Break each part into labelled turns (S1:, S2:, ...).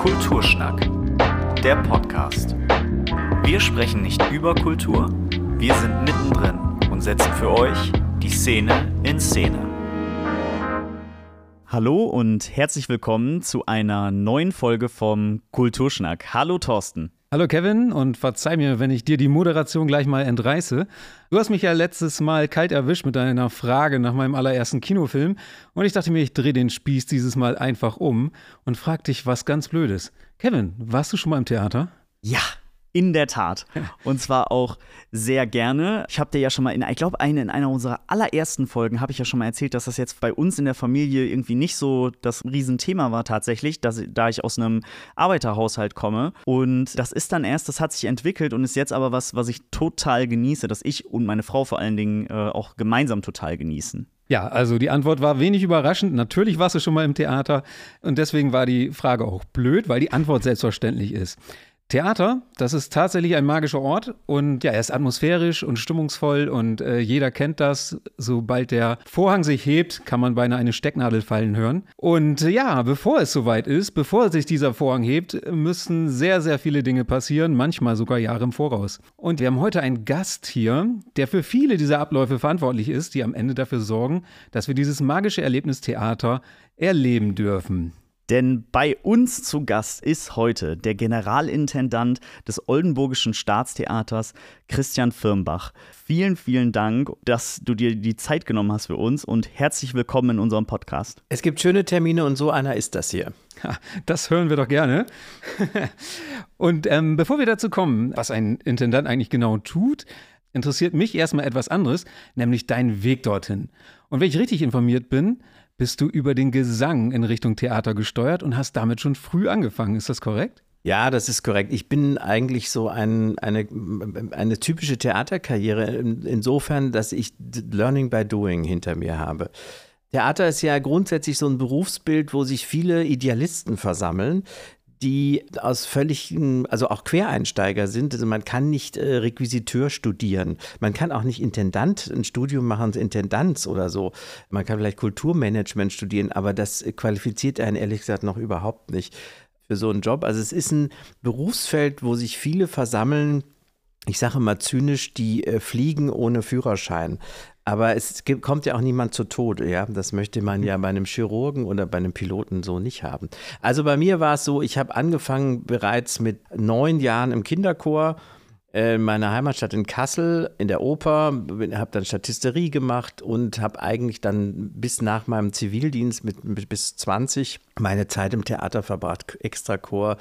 S1: Kulturschnack, der Podcast. Wir sprechen nicht über Kultur, wir sind mittendrin und setzen für euch die Szene in Szene.
S2: Hallo und herzlich willkommen zu einer neuen Folge vom Kulturschnack. Hallo Thorsten.
S3: Hallo Kevin und verzeih mir, wenn ich dir die Moderation gleich mal entreiße. Du hast mich ja letztes Mal kalt erwischt mit deiner Frage nach meinem allerersten Kinofilm und ich dachte mir, ich drehe den Spieß dieses Mal einfach um und frag dich was ganz Blödes. Kevin, warst du schon mal im Theater?
S2: Ja, in der Tat. Und zwar auch sehr gerne. Ich habe dir ja schon mal in, ich glaube, eine, in einer unserer allerersten Folgen habe ich ja schon mal erzählt, dass das jetzt bei uns in der Familie irgendwie nicht so das Riesenthema war tatsächlich, dass, da ich aus einem Arbeiterhaushalt komme. Und das ist dann erst, das hat sich entwickelt und ist jetzt aber was, was ich total genieße, dass ich und meine Frau vor allen Dingen äh, auch gemeinsam total genießen.
S3: Ja, also die Antwort war wenig überraschend. Natürlich warst du schon mal im Theater und deswegen war die Frage auch blöd, weil die Antwort selbstverständlich ist. Theater, das ist tatsächlich ein magischer Ort und ja, er ist atmosphärisch und stimmungsvoll und äh, jeder kennt das. Sobald der Vorhang sich hebt, kann man beinahe eine Stecknadel fallen hören. Und äh, ja, bevor es soweit ist, bevor sich dieser Vorhang hebt, müssen sehr, sehr viele Dinge passieren, manchmal sogar Jahre im Voraus. Und wir haben heute einen Gast hier, der für viele dieser Abläufe verantwortlich ist, die am Ende dafür sorgen, dass wir dieses magische Erlebnis Theater erleben dürfen.
S2: Denn bei uns zu Gast ist heute der Generalintendant des Oldenburgischen Staatstheaters, Christian Firmbach. Vielen, vielen Dank, dass du dir die Zeit genommen hast für uns und herzlich willkommen in unserem Podcast.
S4: Es gibt schöne Termine und so einer ist das hier.
S3: Das hören wir doch gerne. Und ähm, bevor wir dazu kommen, was ein Intendant eigentlich genau tut, interessiert mich erstmal etwas anderes, nämlich dein Weg dorthin. Und wenn ich richtig informiert bin, bist du über den Gesang in Richtung Theater gesteuert und hast damit schon früh angefangen. Ist das korrekt?
S4: Ja, das ist korrekt. Ich bin eigentlich so ein, eine, eine typische Theaterkarriere insofern, dass ich Learning by Doing hinter mir habe. Theater ist ja grundsätzlich so ein Berufsbild, wo sich viele Idealisten versammeln, die aus völligen, also auch Quereinsteiger sind. Also man kann nicht äh, Requisiteur studieren. Man kann auch nicht Intendant, ein Studium machen, Intendanz oder so. Man kann vielleicht Kulturmanagement studieren, aber das qualifiziert einen ehrlich gesagt noch überhaupt nicht für so einen Job. Also es ist ein Berufsfeld, wo sich viele versammeln, ich sage mal zynisch, die äh, fliegen ohne Führerschein. Aber es gibt, kommt ja auch niemand zu Tode, ja. Das möchte man ja bei einem Chirurgen oder bei einem Piloten so nicht haben. Also bei mir war es so, ich habe angefangen bereits mit neun Jahren im Kinderchor äh, in meiner Heimatstadt in Kassel in der Oper, habe dann Statisterie gemacht und habe eigentlich dann bis nach meinem Zivildienst mit, mit, bis 20 meine Zeit im Theater verbracht, Extrachor,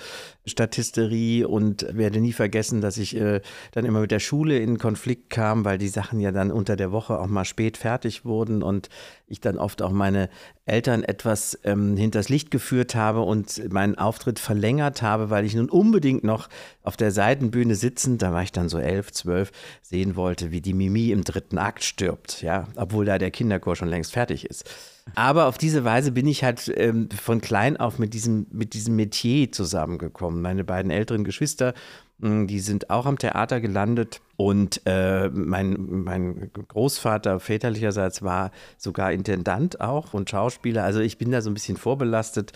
S4: Statisterie und werde nie vergessen, dass ich äh, dann immer mit der Schule in Konflikt kam, weil die Sachen ja dann unter der Woche auch mal spät fertig wurden und ich dann oft auch meine Eltern etwas ähm, hinters Licht geführt habe und meinen Auftritt verlängert habe, weil ich nun unbedingt noch auf der Seitenbühne sitzend, da war ich dann so elf, zwölf, sehen wollte, wie die Mimi im dritten Akt stirbt, ja, obwohl da der Kinderchor schon längst fertig ist. Aber auf diese Weise bin ich halt ähm, von klein auf mit diesem, mit diesem Metier zusammengekommen. Meine beiden älteren Geschwister, hm, die sind auch am Theater gelandet. Und äh, mein, mein Großvater väterlicherseits war sogar Intendant auch und Schauspieler. Also ich bin da so ein bisschen vorbelastet.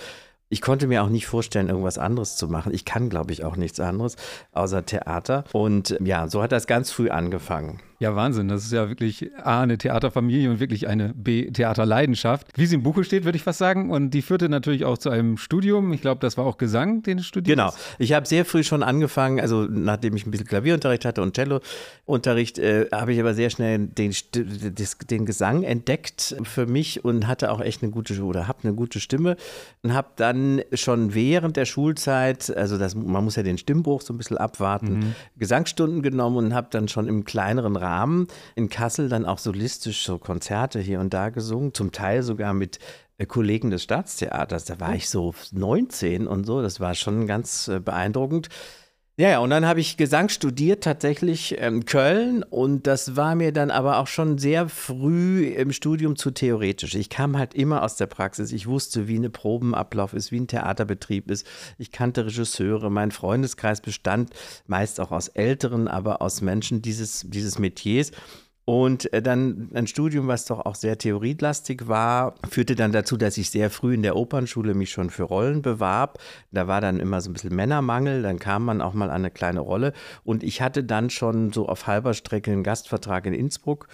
S4: Ich konnte mir auch nicht vorstellen, irgendwas anderes zu machen. Ich kann, glaube ich, auch nichts anderes außer Theater. Und ja, so hat das ganz früh angefangen.
S3: Ja, Wahnsinn. Das ist ja wirklich A, eine Theaterfamilie und wirklich eine B, Theaterleidenschaft. Wie sie im Buche steht, würde ich fast sagen. Und die führte natürlich auch zu einem Studium. Ich glaube, das war auch Gesang, den du studiert
S4: Genau. Ich habe sehr früh schon angefangen, also nachdem ich ein bisschen Klavierunterricht hatte und Cellounterricht, äh, habe ich aber sehr schnell den, den Gesang entdeckt für mich und hatte auch echt eine gute oder habe eine gute Stimme und habe dann schon während der Schulzeit, also das, man muss ja den Stimmbruch so ein bisschen abwarten, mhm. Gesangsstunden genommen und habe dann schon im kleineren Rahmen Rahmen in Kassel dann auch solistisch so Konzerte hier und da gesungen, zum Teil sogar mit äh, Kollegen des Staatstheaters. Da war oh. ich so 19 und so, das war schon ganz äh, beeindruckend. Ja, ja, und dann habe ich Gesang studiert, tatsächlich in ähm, Köln. Und das war mir dann aber auch schon sehr früh im Studium zu theoretisch. Ich kam halt immer aus der Praxis. Ich wusste, wie ein Probenablauf ist, wie ein Theaterbetrieb ist. Ich kannte Regisseure. Mein Freundeskreis bestand meist auch aus Älteren, aber aus Menschen dieses, dieses Metiers. Und äh, dann ein Studium, was doch auch sehr theorielastig war, führte dann dazu, dass ich sehr früh in der Opernschule mich schon für Rollen bewarb. Da war dann immer so ein bisschen Männermangel, dann kam man auch mal an eine kleine Rolle. Und ich hatte dann schon so auf halber Strecke einen Gastvertrag in Innsbruck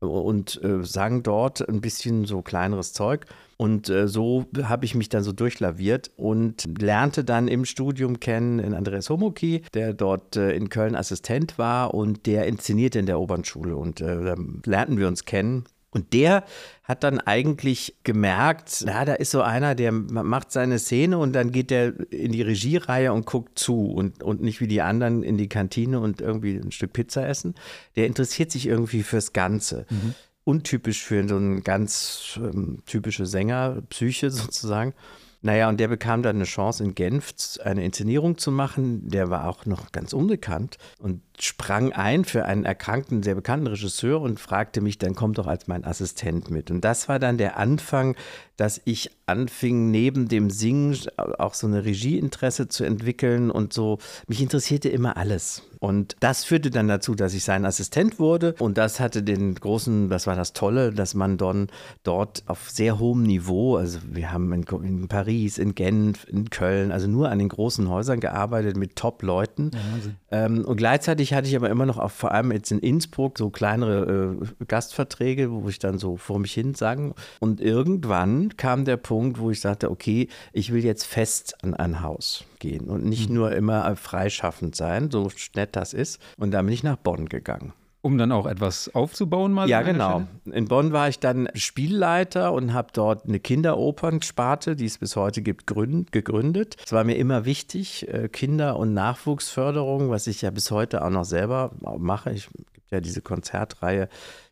S4: und äh, sang dort ein bisschen so kleineres Zeug. Und äh, so habe ich mich dann so durchlaviert und lernte dann im Studium kennen in Andreas Homoki, der dort äh, in Köln Assistent war und der inszenierte in der Obernschule. Und äh, da lernten wir uns kennen. Und der hat dann eigentlich gemerkt, na, da ist so einer, der macht seine Szene und dann geht der in die Regiereihe und guckt zu und, und nicht wie die anderen in die Kantine und irgendwie ein Stück Pizza essen. Der interessiert sich irgendwie fürs Ganze. Mhm. Untypisch für so eine ganz ähm, typische Sängerpsyche sozusagen. Naja, und der bekam dann eine Chance in Genf eine Inszenierung zu machen. Der war auch noch ganz unbekannt und sprang ein für einen erkrankten, sehr bekannten Regisseur und fragte mich, dann komm doch als mein Assistent mit. Und das war dann der Anfang, dass ich anfing, neben dem Singen auch so eine Regieinteresse zu entwickeln und so. Mich interessierte immer alles. Und das führte dann dazu, dass ich sein Assistent wurde. Und das hatte den großen, das war das Tolle, dass man dann dort auf sehr hohem Niveau, also wir haben in, in Paris, in Genf, in Köln, also nur an den großen Häusern gearbeitet mit Top-Leuten. Ja, ähm, und gleichzeitig hatte ich aber immer noch, auch, vor allem jetzt in Innsbruck, so kleinere äh, Gastverträge, wo ich dann so vor mich hin sang. Und irgendwann kam der Punkt, wo ich sagte, okay, ich will jetzt fest an ein Haus gehen und nicht mhm. nur immer freischaffend sein, so nett das ist. Und da bin ich nach Bonn gegangen.
S3: Um dann auch etwas aufzubauen, mal?
S4: Ja, genau. Stelle? In Bonn war ich dann Spielleiter und habe dort eine Kinderopernsparte, die es bis heute gibt, gegründet. Es war mir immer wichtig, äh, Kinder- und Nachwuchsförderung, was ich ja bis heute auch noch selber mache. Ich gibt ja diese Konzertreihe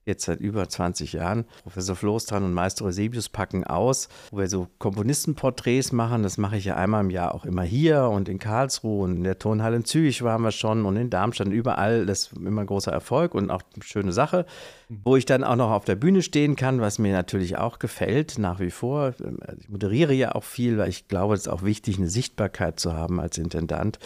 S4: jetzt seit über 20 Jahren. Professor Floßtran und Meister Eusebius packen aus, wo wir so Komponistenporträts machen. Das mache ich ja einmal im Jahr auch immer hier und in Karlsruhe und in der Tonhalle in Zürich waren wir schon und in Darmstadt überall. Das ist immer ein großer Erfolg und auch eine schöne Sache, wo ich dann auch noch auf der Bühne stehen kann, was mir natürlich auch gefällt nach wie vor. Ich moderiere ja auch viel, weil ich glaube, es ist auch wichtig, eine Sichtbarkeit zu haben als Intendant.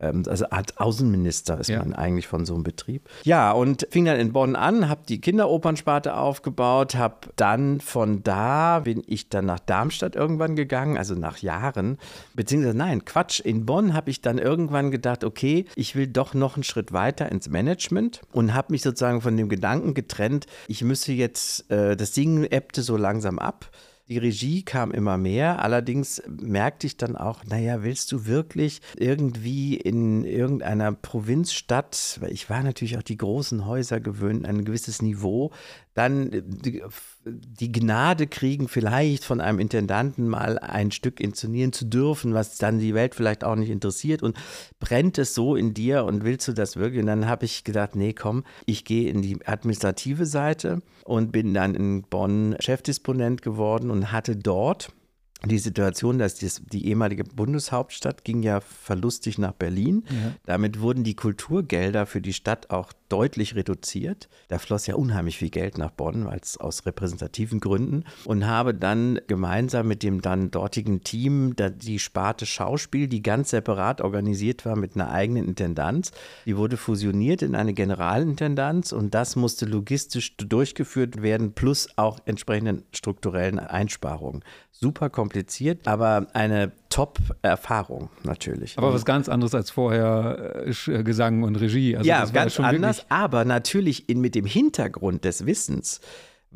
S4: Ähm, also als Außenminister ist ja. man eigentlich von so einem Betrieb. Ja, und fing dann in Bonn an, habe die Kinderopernsparte aufgebaut, habe dann von da, bin ich dann nach Darmstadt irgendwann gegangen, also nach Jahren, beziehungsweise nein, Quatsch, in Bonn habe ich dann irgendwann gedacht, okay, ich will doch noch einen Schritt weiter ins Management und habe mich sozusagen von dem Gedanken getrennt, ich müsse jetzt, äh, das Singen ebbte so langsam ab. Die Regie kam immer mehr. Allerdings merkte ich dann auch, naja, willst du wirklich irgendwie in irgendeiner Provinzstadt, weil ich war natürlich auch die großen Häuser gewöhnt, ein gewisses Niveau, dann die, die, Gnade kriegen, vielleicht von einem Intendanten mal ein Stück inszenieren zu dürfen, was dann die Welt vielleicht auch nicht interessiert und brennt es so in dir und willst du das wirklich? Und dann habe ich gedacht, nee, komm, ich gehe in die administrative Seite und bin dann in Bonn Chefdisponent geworden und hatte dort die Situation, dass die ehemalige Bundeshauptstadt ging ja verlustig nach Berlin. Ja. Damit wurden die Kulturgelder für die Stadt auch deutlich reduziert. Da floss ja unheimlich viel Geld nach Bonn, als aus repräsentativen Gründen. Und habe dann gemeinsam mit dem dann dortigen Team die Sparte Schauspiel, die ganz separat organisiert war mit einer eigenen Intendanz, die wurde fusioniert in eine Generalintendanz und das musste logistisch durchgeführt werden, plus auch entsprechenden strukturellen Einsparungen. Super kompliziert, aber eine Top-Erfahrung natürlich.
S3: Aber was ganz anderes als vorher äh, Gesang und Regie.
S4: Also ja, ganz anders, aber natürlich in, mit dem Hintergrund des Wissens.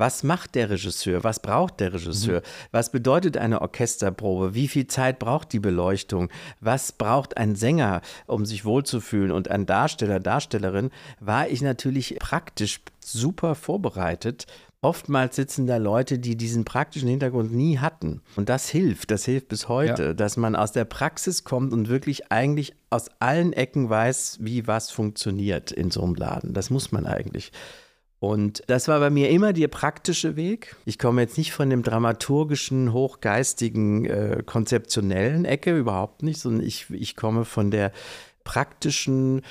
S4: Was macht der Regisseur? Was braucht der Regisseur? Mhm. Was bedeutet eine Orchesterprobe? Wie viel Zeit braucht die Beleuchtung? Was braucht ein Sänger, um sich wohlzufühlen? Und ein Darsteller, Darstellerin, war ich natürlich praktisch super vorbereitet oftmals sitzen da Leute, die diesen praktischen Hintergrund nie hatten. Und das hilft, das hilft bis heute, ja. dass man aus der Praxis kommt und wirklich eigentlich aus allen Ecken weiß, wie was funktioniert in so einem Laden. Das muss man eigentlich. Und das war bei mir immer der praktische Weg. Ich komme jetzt nicht von dem dramaturgischen, hochgeistigen, äh, konzeptionellen Ecke, überhaupt nicht, sondern ich, ich komme von der praktischen,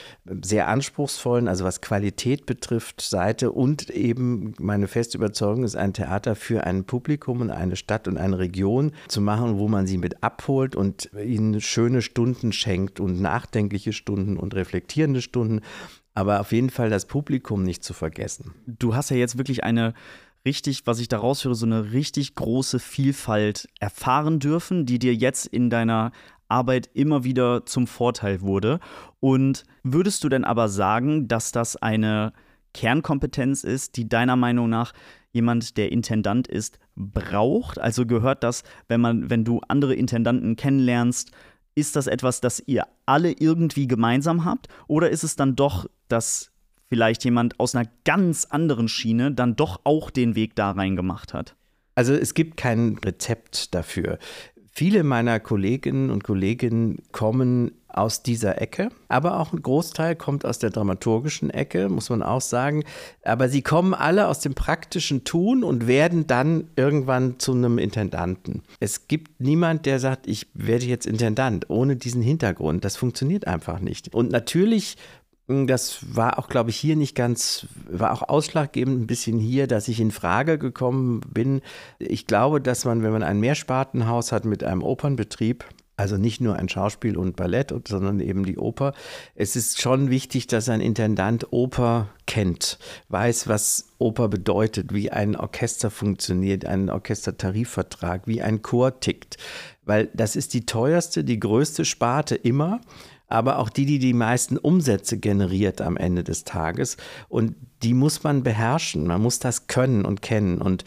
S4: sehr anspruchsvollen, also was Qualität betrifft, Seite und eben meine feste Überzeugung ist, ein Theater für ein Publikum und eine Stadt und eine Region zu machen, wo man sie mit abholt und ihnen schöne Stunden schenkt und nachdenkliche Stunden und reflektierende Stunden aber auf jeden Fall das Publikum nicht zu vergessen.
S2: Du hast ja jetzt wirklich eine richtig, was ich da raushöre, so eine richtig große Vielfalt erfahren dürfen, die dir jetzt in deiner Arbeit immer wieder zum Vorteil wurde. Und würdest du denn aber sagen, dass das eine Kernkompetenz ist, die deiner Meinung nach jemand, der Intendant ist, braucht? Also gehört das, wenn man, wenn du andere Intendanten kennenlernst, ist das etwas, das ihr alle irgendwie gemeinsam habt? Oder ist es dann doch, dass vielleicht jemand aus einer ganz anderen Schiene dann doch auch den Weg da rein gemacht hat?
S4: Also es gibt kein Rezept dafür. Viele meiner Kolleginnen und Kollegen kommen aus dieser Ecke, aber auch ein Großteil kommt aus der dramaturgischen Ecke, muss man auch sagen. Aber sie kommen alle aus dem praktischen Tun und werden dann irgendwann zu einem Intendanten. Es gibt niemand, der sagt, ich werde jetzt Intendant ohne diesen Hintergrund. Das funktioniert einfach nicht. Und natürlich das war auch, glaube ich, hier nicht ganz, war auch ausschlaggebend ein bisschen hier, dass ich in Frage gekommen bin. Ich glaube, dass man, wenn man ein Mehrspartenhaus hat mit einem Opernbetrieb, also nicht nur ein Schauspiel und Ballett, sondern eben die Oper. Es ist schon wichtig, dass ein Intendant Oper kennt, weiß, was Oper bedeutet, wie ein Orchester funktioniert, ein Orchestertarifvertrag, wie ein Chor tickt. Weil das ist die teuerste, die größte Sparte immer aber auch die, die die meisten Umsätze generiert am Ende des Tages. Und die muss man beherrschen. Man muss das können und kennen. Und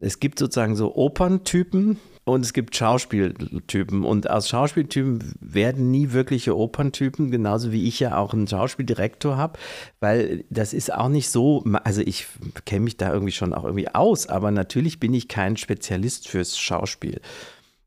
S4: es gibt sozusagen so Operntypen, und es gibt Schauspieltypen. Und aus Schauspieltypen werden nie wirkliche Operntypen, genauso wie ich ja auch einen Schauspieldirektor habe, weil das ist auch nicht so, also ich kenne mich da irgendwie schon auch irgendwie aus, aber natürlich bin ich kein Spezialist fürs Schauspiel.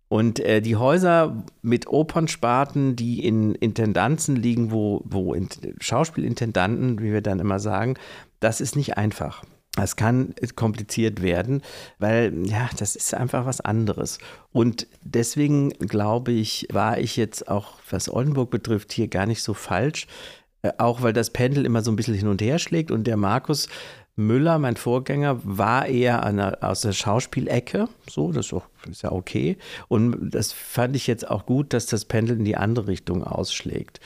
S4: Und äh, die Häuser mit Opernsparten, die in Intendanzen liegen, wo, wo Schauspielintendanten, wie wir dann immer sagen, das ist nicht einfach. Es kann kompliziert werden, weil ja, das ist einfach was anderes. Und deswegen glaube ich, war ich jetzt auch, was Oldenburg betrifft, hier gar nicht so falsch. Äh, auch weil das Pendel immer so ein bisschen hin und her schlägt und der Markus Müller, mein Vorgänger, war eher einer, aus der Schauspielecke. So, das ist, auch, ist ja okay. Und das fand ich jetzt auch gut, dass das Pendel in die andere Richtung ausschlägt.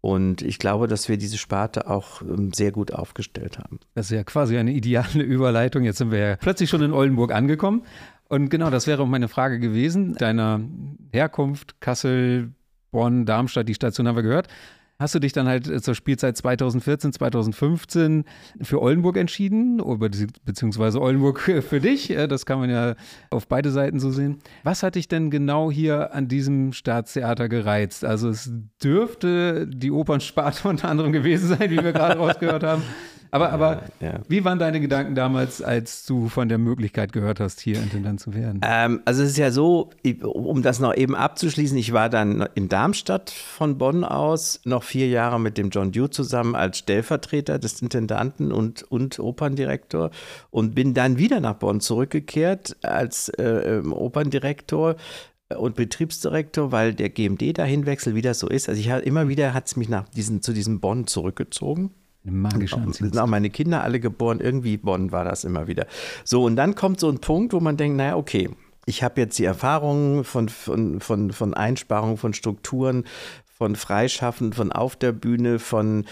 S4: Und ich glaube, dass wir diese Sparte auch ähm, sehr gut aufgestellt haben.
S3: Das ist ja quasi eine ideale Überleitung. Jetzt sind wir ja plötzlich schon in Oldenburg angekommen. Und genau, das wäre auch meine Frage gewesen. Deiner Herkunft, Kassel, Bonn, Darmstadt, die Station haben wir gehört hast du dich dann halt äh, zur Spielzeit 2014, 2015 für Oldenburg entschieden, beziehungsweise Oldenburg für dich. Das kann man ja auf beide Seiten so sehen. Was hat dich denn genau hier an diesem Staatstheater gereizt? Also es dürfte die Opernsparte unter anderem gewesen sein, wie wir gerade rausgehört haben. Aber, aber ja. wie waren deine Gedanken damals, als du von der Möglichkeit gehört hast, hier Intendant zu werden?
S4: Ähm, also es ist ja so, um das noch eben abzuschließen, ich war dann in Darmstadt von Bonn aus noch vier Jahre mit dem John Dew zusammen als Stellvertreter des Intendanten und, und Operndirektor und bin dann wieder nach Bonn zurückgekehrt als äh, ähm, Operndirektor und Betriebsdirektor, weil der GMD dahin wechselt, wie das so ist. Also ich immer wieder hat es mich nach diesen, zu diesem Bonn zurückgezogen.
S3: Eine magische
S4: Anziehungskraft. Sind auch meine Kinder alle geboren, irgendwie Bonn war das immer wieder. So, und dann kommt so ein Punkt, wo man denkt, naja, okay, ich habe jetzt die Erfahrungen von, von, von, von Einsparungen von Strukturen, von Freischaffen, von auf der Bühne, von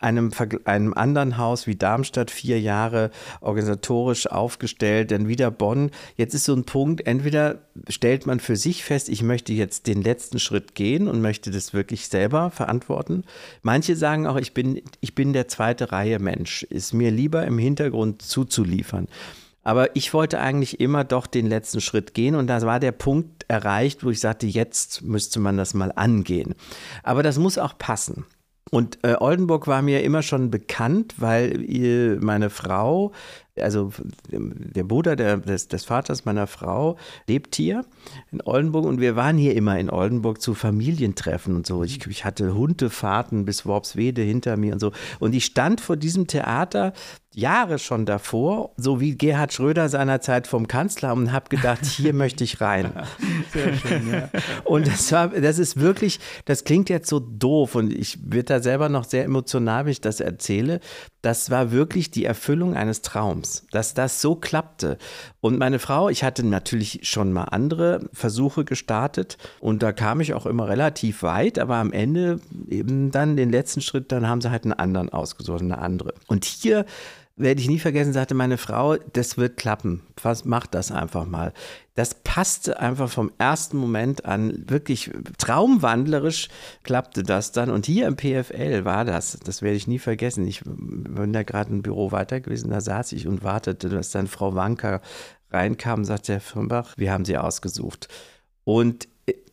S4: einem, einem anderen Haus wie Darmstadt vier Jahre organisatorisch aufgestellt, dann wieder Bonn. Jetzt ist so ein Punkt, entweder stellt man für sich fest, ich möchte jetzt den letzten Schritt gehen und möchte das wirklich selber verantworten. Manche sagen auch, ich bin, ich bin der zweite Reihe Mensch, ist mir lieber im Hintergrund zuzuliefern. Aber ich wollte eigentlich immer doch den letzten Schritt gehen und da war der Punkt erreicht, wo ich sagte, jetzt müsste man das mal angehen. Aber das muss auch passen. Und äh, Oldenburg war mir immer schon bekannt, weil ihr, meine Frau, also der Bruder der, des, des, Vaters meiner Frau, lebt hier in Oldenburg und wir waren hier immer in Oldenburg zu Familientreffen und so. Ich, ich hatte Hundefahrten bis Worpswede hinter mir und so. Und ich stand vor diesem Theater Jahre schon davor, so wie Gerhard Schröder seinerzeit vom Kanzleramt und habe gedacht, hier möchte ich rein. Sehr schön, ja. Und das war, das ist wirklich, das klingt jetzt so doof und ich werde da selber noch sehr emotional, wenn ich das erzähle. Das war wirklich die Erfüllung eines Traums. Dass das so klappte. Und meine Frau, ich hatte natürlich schon mal andere Versuche gestartet und da kam ich auch immer relativ weit, aber am Ende eben dann den letzten Schritt, dann haben sie halt einen anderen ausgesucht, eine andere. Und hier werde ich nie vergessen, sagte meine Frau, das wird klappen. Was macht das einfach mal? Das passte einfach vom ersten Moment an, wirklich traumwandlerisch klappte das dann. Und hier im PFL war das, das werde ich nie vergessen. Ich bin da gerade im Büro weiter gewesen, da saß ich und wartete, dass dann Frau Wanker reinkam, sagte Herr Firnbach, wir haben sie ausgesucht. Und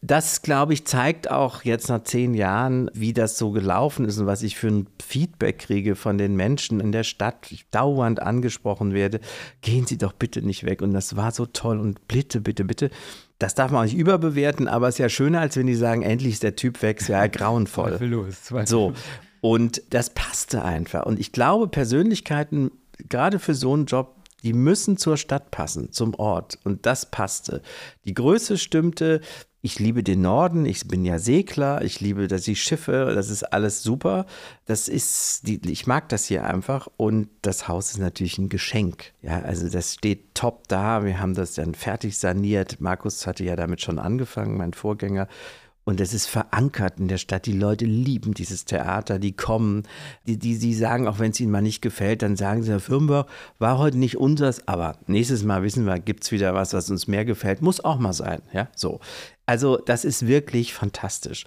S4: das, glaube ich, zeigt auch jetzt nach zehn Jahren, wie das so gelaufen ist und was ich für ein Feedback kriege von den Menschen in der Stadt, ich dauernd angesprochen werde. Gehen Sie doch bitte nicht weg. Und das war so toll und bitte, bitte, bitte. Das darf man auch nicht überbewerten, aber es ist ja schöner, als wenn die sagen, endlich ist der Typ weg. Es wäre ja grauenvoll.
S3: Zweifellos, zweifellos.
S4: So. Und das passte einfach. Und ich glaube, Persönlichkeiten, gerade für so einen Job, die müssen zur Stadt passen, zum Ort. Und das passte. Die Größe stimmte, ich liebe den Norden, ich bin ja Segler, ich liebe dass die Schiffe, das ist alles super. Das ist, die, ich mag das hier einfach und das Haus ist natürlich ein Geschenk. Ja, also das steht top da. Wir haben das dann fertig saniert. Markus hatte ja damit schon angefangen, mein Vorgänger. Und es ist verankert in der Stadt. Die Leute lieben dieses Theater, die kommen, die, die, die sagen, auch wenn es ihnen mal nicht gefällt, dann sagen sie, Herr Firmenbach, war heute nicht unseres, aber nächstes Mal wissen wir, gibt es wieder was, was uns mehr gefällt. Muss auch mal sein. Ja, so. Also, das ist wirklich fantastisch.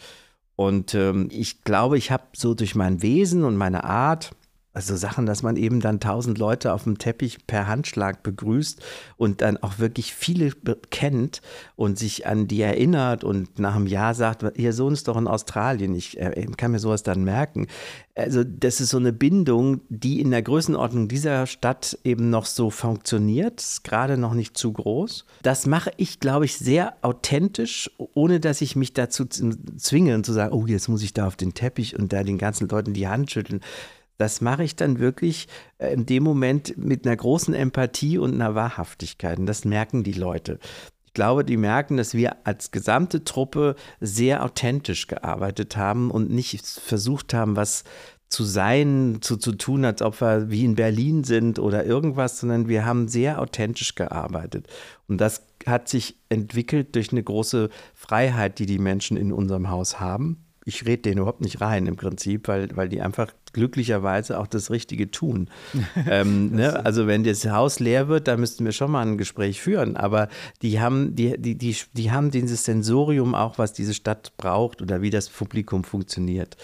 S4: Und ähm, ich glaube, ich habe so durch mein Wesen und meine Art, also Sachen, dass man eben dann tausend Leute auf dem Teppich per Handschlag begrüßt und dann auch wirklich viele kennt und sich an die erinnert und nach einem Jahr sagt, ihr Sohn ist doch in Australien, ich äh, kann mir sowas dann merken. Also das ist so eine Bindung, die in der Größenordnung dieser Stadt eben noch so funktioniert, ist gerade noch nicht zu groß. Das mache ich, glaube ich, sehr authentisch, ohne dass ich mich dazu zwinge und zu sagen, oh, jetzt muss ich da auf den Teppich und da den ganzen Leuten die Hand schütteln das mache ich dann wirklich äh, in dem Moment mit einer großen Empathie und einer Wahrhaftigkeit. Und das merken die Leute. Ich glaube, die merken, dass wir als gesamte Truppe sehr authentisch gearbeitet haben und nicht versucht haben, was zu sein, zu, zu tun, als ob wir wie in Berlin sind oder irgendwas, sondern wir haben sehr authentisch gearbeitet. Und das hat sich entwickelt durch eine große Freiheit, die die Menschen in unserem Haus haben ich rede denen überhaupt nicht rein im Prinzip, weil, weil die einfach glücklicherweise auch das Richtige tun. ähm, ne? Also wenn das Haus leer wird, da müssten wir schon mal ein Gespräch führen. Aber die haben, die, die, die, die haben dieses Sensorium auch, was diese Stadt braucht oder wie das Publikum funktioniert.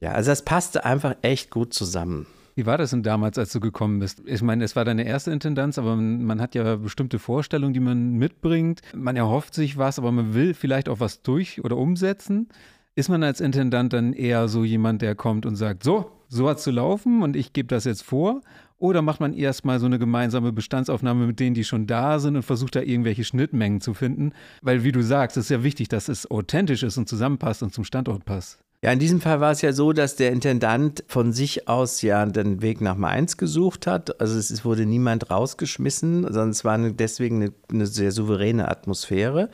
S4: Ja, also das passte einfach echt gut zusammen.
S3: Wie war das denn damals, als du gekommen bist? Ich meine, es war deine erste Intendanz, aber man, man, hat ja bestimmte Vorstellungen, die man mitbringt. Man erhofft sich was, aber man will vielleicht auch was durch oder umsetzen. Ist man als Intendant dann eher so jemand, der kommt und sagt, so, so hat zu laufen und ich gebe das jetzt vor? Oder macht man erstmal so eine gemeinsame Bestandsaufnahme mit denen, die schon da sind und versucht da irgendwelche Schnittmengen zu finden? Weil, wie du sagst, es ist ja wichtig, dass es authentisch ist und zusammenpasst und zum Standort passt.
S4: Ja, in diesem Fall war es ja so, dass der Intendant von sich aus ja den Weg nach Mainz gesucht hat. Also es wurde niemand rausgeschmissen, sondern es war deswegen eine, eine sehr souveräne Atmosphäre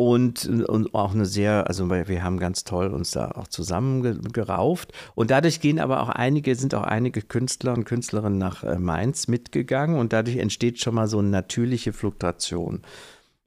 S4: und, und auch eine sehr, also wir haben ganz toll uns da auch zusammengerauft und dadurch gehen aber auch einige, sind auch einige Künstler und Künstlerinnen nach äh, Mainz mitgegangen und dadurch entsteht schon mal so eine natürliche Fluktuation.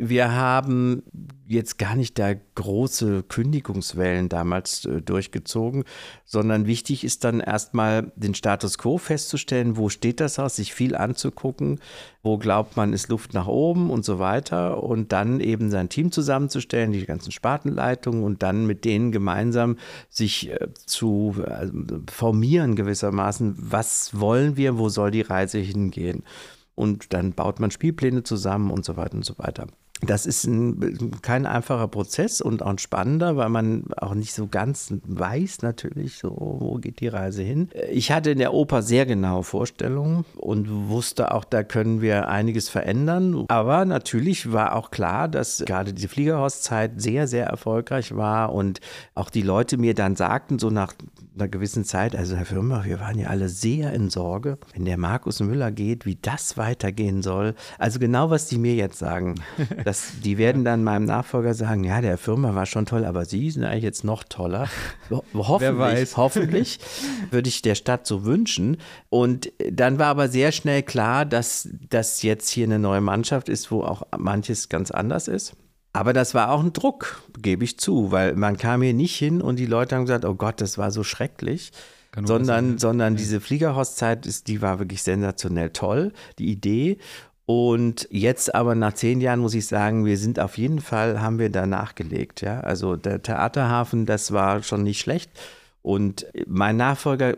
S4: Wir haben jetzt gar nicht da große Kündigungswellen damals äh, durchgezogen, sondern wichtig ist dann erstmal den Status quo festzustellen, wo steht das Haus, sich viel anzugucken, wo glaubt man, ist Luft nach oben und so weiter und dann eben sein Team zusammenzustellen, die ganzen Spartenleitungen und dann mit denen gemeinsam sich äh, zu äh, formieren gewissermaßen, was wollen wir, wo soll die Reise hingehen. Und dann baut man Spielpläne zusammen und so weiter und so weiter. Das ist ein, kein einfacher Prozess und auch ein spannender, weil man auch nicht so ganz weiß natürlich, so, wo geht die Reise hin. Ich hatte in der Oper sehr genaue Vorstellungen und wusste auch, da können wir einiges verändern. Aber natürlich war auch klar, dass gerade die Fliegerhauszeit sehr, sehr erfolgreich war und auch die Leute mir dann sagten, so nach einer gewissen Zeit, also Herr Firma, wir waren ja alle sehr in Sorge, wenn der Markus Müller geht, wie das weitergehen soll. Also genau, was die mir jetzt sagen. Das, die werden dann meinem Nachfolger sagen, ja, der Firma war schon toll, aber Sie sind eigentlich jetzt noch toller. Ho hoffentlich, hoffentlich würde ich der Stadt so wünschen. Und dann war aber sehr schnell klar, dass das jetzt hier eine neue Mannschaft ist, wo auch manches ganz anders ist. Aber das war auch ein Druck, gebe ich zu, weil man kam hier nicht hin und die Leute haben gesagt, oh Gott, das war so schrecklich.
S3: Kann
S4: Sondern, sondern diese Fliegerhostzeit, ist, die war wirklich sensationell toll, die Idee. Und jetzt aber nach zehn Jahren muss ich sagen, wir sind auf jeden Fall, haben wir da nachgelegt. Ja? Also der Theaterhafen, das war schon nicht schlecht. Und mein Nachfolger,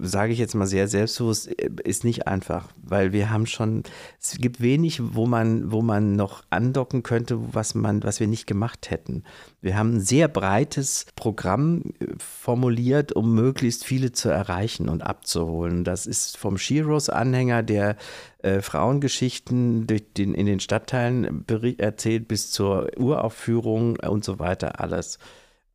S4: sage ich jetzt mal sehr selbstbewusst, ist nicht einfach, weil wir haben schon, es gibt wenig, wo man, wo man noch andocken könnte, was man, was wir nicht gemacht hätten. Wir haben ein sehr breites Programm äh, formuliert, um möglichst viele zu erreichen und abzuholen. Das ist vom Shiros-Anhänger, der äh, Frauengeschichten den, in den Stadtteilen erzählt, bis zur Uraufführung und so weiter, alles.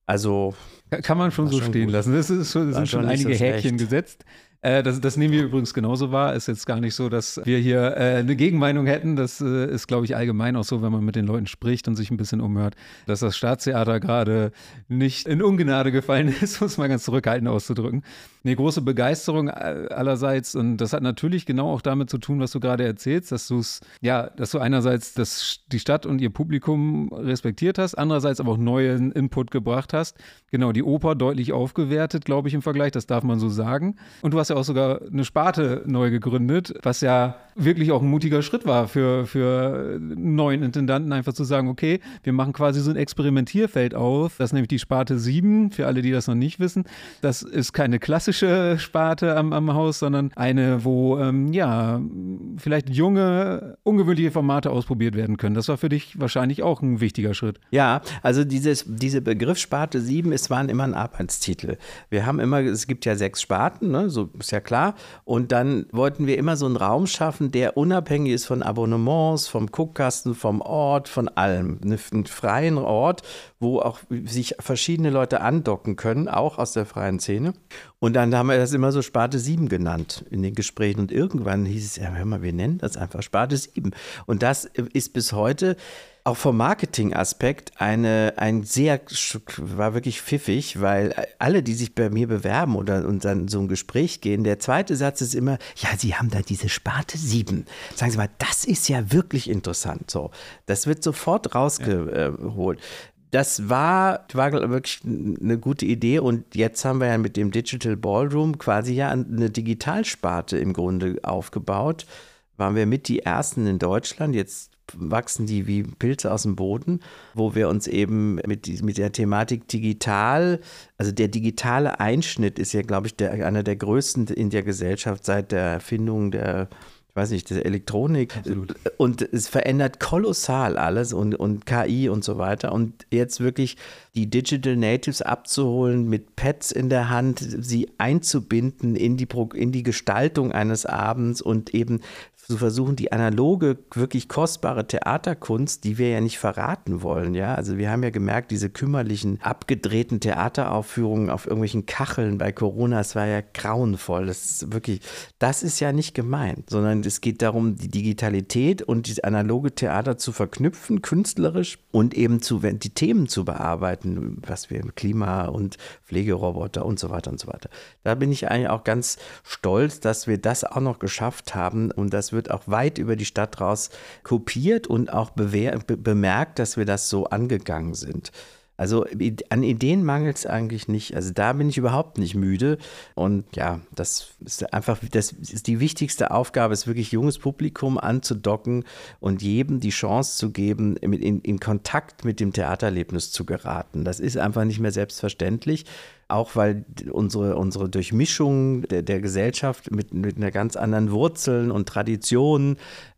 S4: Also
S3: Kann man schon so
S4: schon
S3: stehen
S4: gut.
S3: lassen. Es ist schon,
S4: War
S3: sind schon
S4: schon
S3: einige Häkchen
S4: schlecht.
S3: gesetzt. Äh, das, das nehmen wir übrigens genauso wahr. Ist jetzt gar nicht so, dass wir hier äh, eine Gegenmeinung hätten. Das äh, ist, glaube ich, allgemein auch so, wenn man mit den Leuten spricht und sich ein bisschen umhört, dass das Staatstheater gerade nicht in Ungnade gefallen ist, um es mal ganz zurückhaltend auszudrücken. Eine große Begeisterung äh, allerseits. Und das hat natürlich genau auch damit zu tun, was du gerade erzählst, dass du es, ja, dass du einerseits das, die Stadt und ihr Publikum respektiert hast, andererseits aber auch neuen Input gebracht hast. Genau, die Oper deutlich aufgewertet, glaube ich, im Vergleich, das darf man so sagen. Und du hast ja auch sogar eine Sparte neu gegründet, was ja wirklich auch ein mutiger Schritt war für, für neuen Intendanten, einfach zu sagen, okay, wir machen quasi so ein Experimentierfeld auf. Das ist nämlich die Sparte 7, für alle, die das noch nicht wissen. Das ist keine klassische Sparte am, am Haus, sondern eine, wo ähm, ja vielleicht junge, ungewöhnliche Formate ausprobiert werden können. Das war für dich wahrscheinlich auch ein wichtiger Schritt.
S4: Ja, also dieses, diese Begriffssparte 7, es waren immer ein Arbeitstitel. Wir haben immer, es gibt ja sechs Sparten, ne, so ist ja klar. Und dann wollten wir immer so einen Raum schaffen, der unabhängig ist von Abonnements, vom Guckkasten, vom Ort, von allem. Eine- Einen freien Ort, wo auch sich verschiedene Leute andocken können, auch aus der freien Szene. Und dann haben wir das immer so Sparte 7 genannt in den Gesprächen. Und irgendwann hieß es, ja, hör mal, wir nennen das einfach Sparte 7. Und das ist bis heute auch vom Marketingaspekt eine, ein sehr, war wirklich pfiffig, weil alle, die sich bei mir bewerben oder und dann so ein Gespräch gehen, der zweite Satz ist immer, ja, Sie haben da diese Sparte 7. Sagen Sie mal, das ist ja wirklich interessant. So, das wird sofort rausgeholt. Das war, war wirklich eine gute Idee und jetzt haben wir ja mit dem Digital Ballroom quasi ja eine Digitalsparte im Grunde aufgebaut. Waren wir mit die ersten in Deutschland. Jetzt wachsen die wie Pilze aus dem Boden, wo wir uns eben mit, mit der Thematik digital, also der digitale Einschnitt ist ja, glaube ich, der, einer der größten in der Gesellschaft seit der Erfindung der ich weiß nicht, der Elektronik. Und es verändert kolossal alles und, und KI und so weiter. Und jetzt wirklich die Digital Natives abzuholen, mit Pads in der Hand, sie einzubinden in die, Pro- in die Gestaltung eines Abends und eben zu versuchen, die analoge, wirklich kostbare Theaterkunst, die wir ja nicht verraten wollen, ja. Also wir haben ja gemerkt, diese kümmerlichen, abgedrehten Theateraufführungen auf irgendwelchen Kacheln bei Corona, es war ja grauenvoll. Das ist wirklich, das ist ja nicht gemeint, sondern es geht darum, die Digitalität und das analoge Theater zu verknüpfen, künstlerisch und eben zu, die Themen zu bearbeiten, was wir Klima und Pflegeroboter und so weiter und so weiter. Da bin ich eigentlich auch ganz stolz, dass wir das auch noch geschafft haben und das wird auch weit über die Stadt raus kopiert und auch be bemerkt, dass wir das so angegangen sind. Also an Ideen mangelt es eigentlich nicht. Also da bin ich überhaupt nicht müde. Und ja, das ist einfach, das ist die wichtigste Aufgabe, ist wirklich junges Publikum anzudocken und jedem die Chance zu geben, in, in Kontakt mit dem Theatererlebnis zu geraten. Das ist einfach nicht mehr selbstverständlich. Auch weil unsere, unsere Durchmischung der, der Gesellschaft mit, mit einer ganz anderen Wurzeln und Traditionen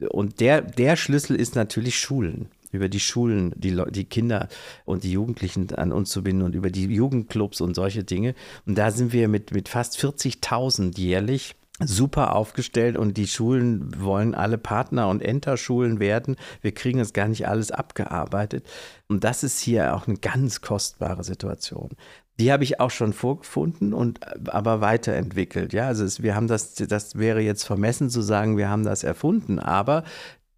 S4: und der, der Schlüssel ist natürlich Schulen über die Schulen, die, Leu- die Kinder und die Jugendlichen an uns zu binden und über die Jugendclubs und solche Dinge. Und da sind wir mit, mit fast 40.000 jährlich super aufgestellt und die Schulen wollen alle Partner und Enterschulen werden. Wir kriegen das gar nicht alles abgearbeitet. Und das ist hier auch eine ganz kostbare Situation. Die habe ich auch schon vorgefunden und äh, aber weiterentwickelt. Ja, also es, wir haben das, das wäre jetzt vermessen zu sagen, wir haben das erfunden, aber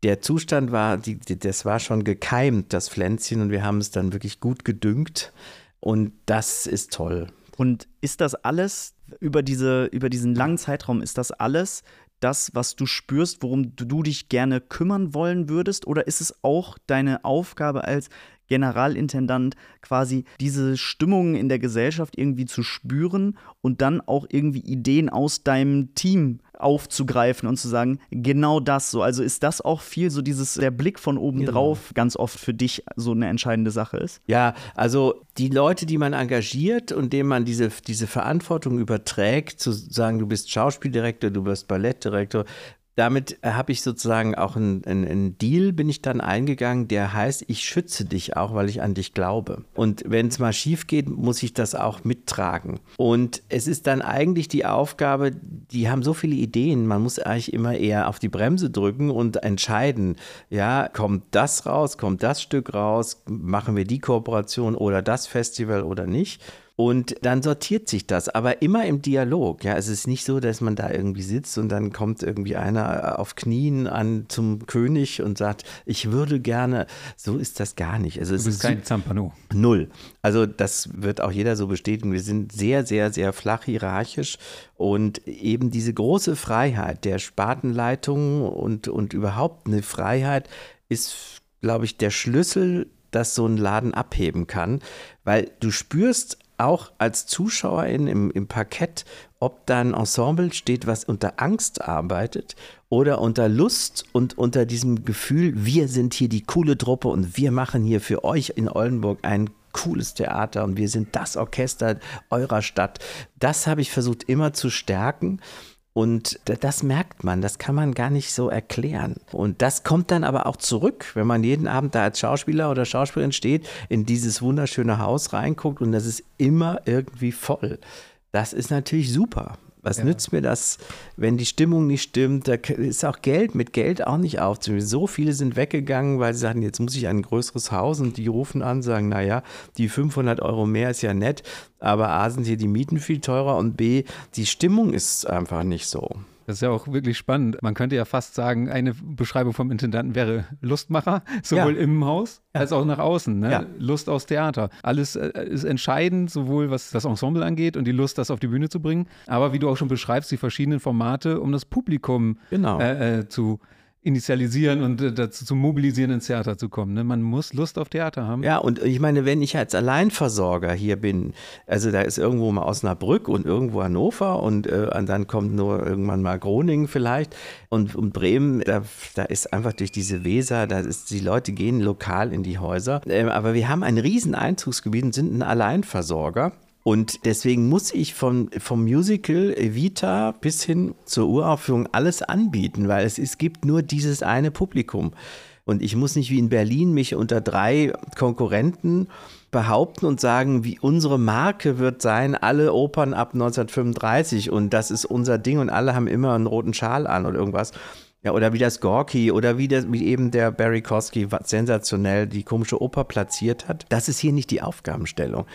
S4: der Zustand war, die, das war schon gekeimt, das Pflänzchen, und wir haben es dann wirklich gut gedüngt. Und das ist toll.
S2: Und ist das alles über, diese, über diesen langen Zeitraum, ist das alles das, was du spürst, worum du dich gerne kümmern wollen würdest? Oder ist es auch deine Aufgabe als Generalintendant quasi diese Stimmung in der Gesellschaft irgendwie zu spüren und dann auch irgendwie Ideen aus deinem Team aufzugreifen und zu sagen, genau das so. Also ist das auch viel so dieses, der Blick von oben genau. drauf ganz oft für dich so eine entscheidende Sache ist?
S4: Ja, also die Leute, die man engagiert und denen man diese, diese Verantwortung überträgt, zu sagen, du bist Schauspieldirektor, du bist Ballettdirektor, damit habe ich sozusagen auch einen, einen, Deal, bin ich dann eingegangen, der heißt, ich schütze dich auch, weil ich an dich glaube. Und wenn es mal schief geht, muss ich das auch mittragen. Und es ist dann eigentlich die Aufgabe, die haben so viele Ideen, man muss eigentlich immer eher auf die Bremse drücken und entscheiden, ja, kommt das raus, kommt das Stück raus, machen wir die Kooperation oder das Festival oder nicht. Und dann sortiert sich das, aber immer im Dialog. Ja, es ist nicht so, dass man da irgendwie sitzt und dann kommt irgendwie einer auf Knien an zum König und sagt, ich würde gerne. So ist das gar nicht. Also es ist
S3: kein Zampano.
S4: Null. Also das wird auch jeder so bestätigen. Wir sind sehr, sehr, sehr flach hierarchisch und eben diese große Freiheit der Spartenleitung und, und überhaupt eine Freiheit ist, glaube ich, der Schlüssel dass so ein Laden abheben kann, weil du spürst auch als Zuschauerin im, im Parkett, ob da ein Ensemble steht, was unter Angst arbeitet oder unter Lust und unter diesem Gefühl, wir sind hier die coole Truppe und wir machen hier für euch in Oldenburg ein cooles Theater und wir sind das Orchester eurer Stadt. Das habe ich versucht immer zu stärken. Und das merkt man, das kann man gar nicht so erklären. Und das kommt dann aber auch zurück, wenn man jeden Abend da als Schauspieler oder Schauspielerin steht, in dieses wunderschöne Haus reinguckt und das ist immer irgendwie voll. Das ist natürlich super. Was ja. nützt mir das, wenn die Stimmung nicht stimmt? Da ist auch Geld mit Geld auch nicht aufzunehmen. So viele sind weggegangen, weil sie sagen, jetzt muss ich ein größeres Haus und die rufen an, sagen, naja, die 500 Euro mehr ist ja nett, aber A sind hier die Mieten viel teurer und B, die Stimmung ist einfach nicht so.
S3: Das ist ja auch wirklich spannend. Man könnte ja fast sagen, eine Beschreibung vom Intendanten wäre Lustmacher, sowohl ja. im Haus ja. als auch nach außen. Ne? Ja. Lust aus Theater. Alles äh, ist entscheidend, sowohl was das Ensemble angeht und die Lust, das auf die Bühne zu bringen, aber wie du auch schon beschreibst, die verschiedenen Formate, um das Publikum genau. äh, äh, zu initialisieren und äh, dazu zu mobilisieren, ins Theater zu kommen. Ne? Man muss Lust auf Theater haben.
S4: Ja, und ich meine, wenn ich als Alleinversorger hier bin, also da ist irgendwo mal Osnabrück und irgendwo Hannover und, äh, und dann kommt nur irgendwann mal Groningen vielleicht und, und Bremen, da, da ist einfach durch diese Weser, da ist, die Leute gehen lokal in die Häuser. Ähm, aber wir haben ein riesen Einzugsgebiet und sind ein Alleinversorger. Und deswegen muss ich vom, vom Musical Evita bis hin zur Uraufführung alles anbieten, weil es, es gibt nur dieses eine Publikum. Und ich muss nicht wie in Berlin mich unter drei Konkurrenten behaupten und sagen, wie unsere Marke wird sein, alle Opern ab 1935 und das ist unser Ding und alle haben immer einen roten Schal an oder irgendwas. Ja, oder wie das Gorky oder wie, das, wie eben der Barry Kosky sensationell die komische Oper platziert hat. Das ist hier nicht die Aufgabenstellung.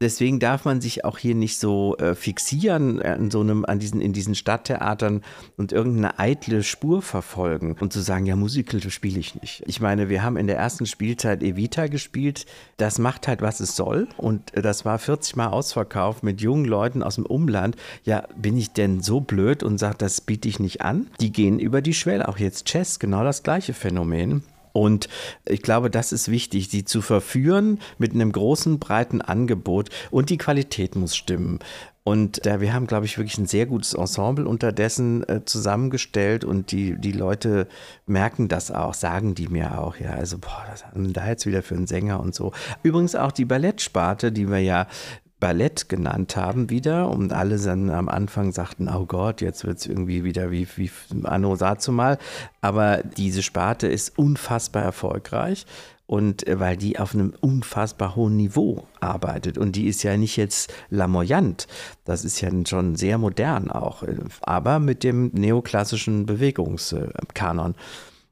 S4: Deswegen darf man sich auch hier nicht so äh, fixieren an so einem, an diesen, in diesen Stadttheatern und irgendeine eitle Spur verfolgen und zu sagen, ja, Musical spiele ich nicht. Ich meine, wir haben in der ersten Spielzeit Evita gespielt. Das macht halt, was es soll. Und äh, das war 40 Mal ausverkauft mit jungen Leuten aus dem Umland. Ja, bin ich denn so blöd und sage, das biete ich nicht an? Die gehen über die Schwelle. Auch jetzt Chess, genau das gleiche Phänomen. Und ich glaube, das ist wichtig, sie zu verführen mit einem großen, breiten Angebot und die Qualität muss stimmen. Und äh, wir haben, glaube ich, wirklich ein sehr gutes Ensemble unterdessen äh, zusammengestellt und die, die Leute merken das auch, sagen die mir auch, ja, also, boah, das haben da jetzt wieder für einen Sänger und so. Übrigens auch die Ballettsparte, die wir ja Ballett genannt haben wieder und alle dann am Anfang sagten, oh Gott, jetzt wird es irgendwie wieder wie, wie Anno mal. Aber diese Sparte ist unfassbar erfolgreich und äh, weil die auf einem unfassbar hohen Niveau arbeitet und die ist ja nicht jetzt lamoyant, das ist ja schon sehr modern auch, aber mit dem neoklassischen Bewegungskanon.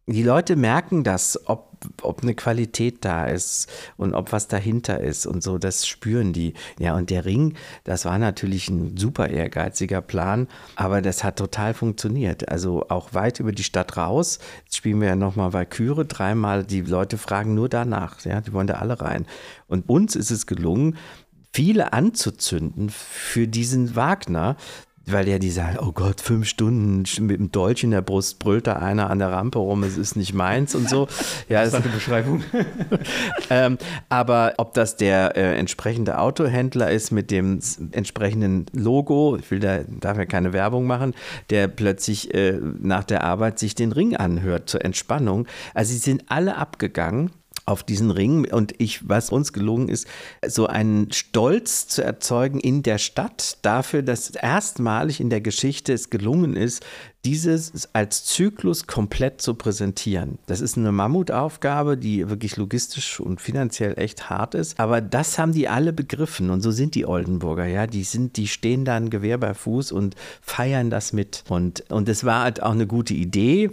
S4: die Leute merken das, ob, ob eine Qualität da ist und ob was dahinter ist und so, das spüren die. Ja, und der Ring, das war natürlich ein super ehrgeiziger Plan, aber das hat total funktioniert. Also auch weit über die Stadt raus. Jetzt spielen wir ja nochmal Valkyrie, dreimal, die Leute fragen nur danach, ja, die wollen da alle rein. Und uns ist es gelungen, viele anzuzünden für diesen Wagner, weil ja die sagen, oh Gott, fünf Stunden mit dem Dolch in der Brust brüllt da einer an der Rampe rum, es ist nicht meins und so.
S3: Ja, das ist eine Beschreibung.
S4: ähm, aber ob das der äh, entsprechende Autohändler ist mit dem entsprechenden Logo, ich will da, darf ja keine Werbung machen, der plötzlich äh, nach der Arbeit sich den Ring anhört zur Entspannung. Also sie sind alle abgegangen auf diesen Ring. Und ich, was uns gelungen ist, so einen Stolz zu erzeugen in der Stadt dafür, dass erstmalig in der Geschichte es gelungen ist, dieses als Zyklus komplett zu präsentieren. Das ist eine Mammutaufgabe, die wirklich logistisch und finanziell echt hart ist, aber das haben die alle begriffen. Und so sind die Oldenburger, ja, die sind, die stehen da ein Gewehr bei Fuß und feiern das mit. Und und es war halt auch eine gute Idee,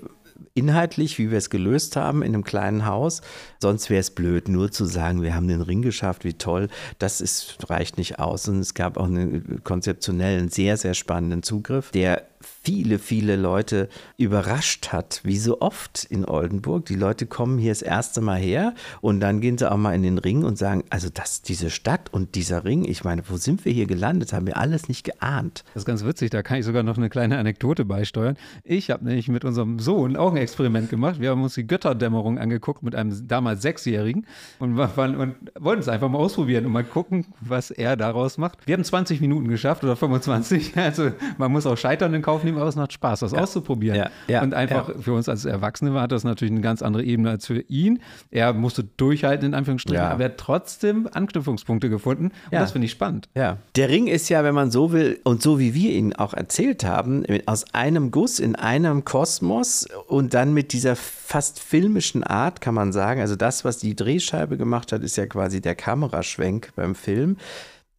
S4: inhaltlich, wie wir es gelöst haben in einem kleinen Haus. Sonst wäre es blöd, nur zu sagen, wir haben den Ring geschafft, wie toll. Das ist, reicht nicht aus. Und es gab auch einen konzeptionellen, sehr, sehr spannenden Zugriff, der viele, viele Leute überrascht hat, wie so oft in Oldenburg. Die Leute kommen hier das erste Mal her und dann gehen sie auch mal in den Ring und sagen, also das, diese Stadt und dieser Ring, ich meine, wo sind wir hier gelandet? Haben wir alles nicht geahnt.
S3: Das ist ganz witzig, da kann ich sogar noch eine kleine Anekdote beisteuern. Ich habe nämlich mit unserem Sohn auch ein Experiment gemacht. Wir haben uns die Götterdämmerung angeguckt mit einem damals Sechsjährigen und, und wollten es einfach mal ausprobieren und mal gucken, was er daraus macht. Wir haben 20 Minuten geschafft oder 25. Also man muss auch scheitern in Kauf nehmen, aber es macht Spaß, das ja. auszuprobieren. Ja. Ja. Und einfach für uns als Erwachsene war das natürlich eine ganz andere Ebene als für ihn. Er musste durchhalten, in Anführungsstrichen, aber er hat trotzdem Anknüpfungspunkte gefunden. Und das finde ich spannend.
S4: Ja. Der Ring ist ja, wenn man so will, und so wie wir ihn auch erzählt haben, aus einem Guss in einem Kosmos und dann mit dieser fast filmischen Art, kann man sagen. Also das, was die Drehscheibe gemacht hat, ist ja quasi der Kameraschwenk beim Film.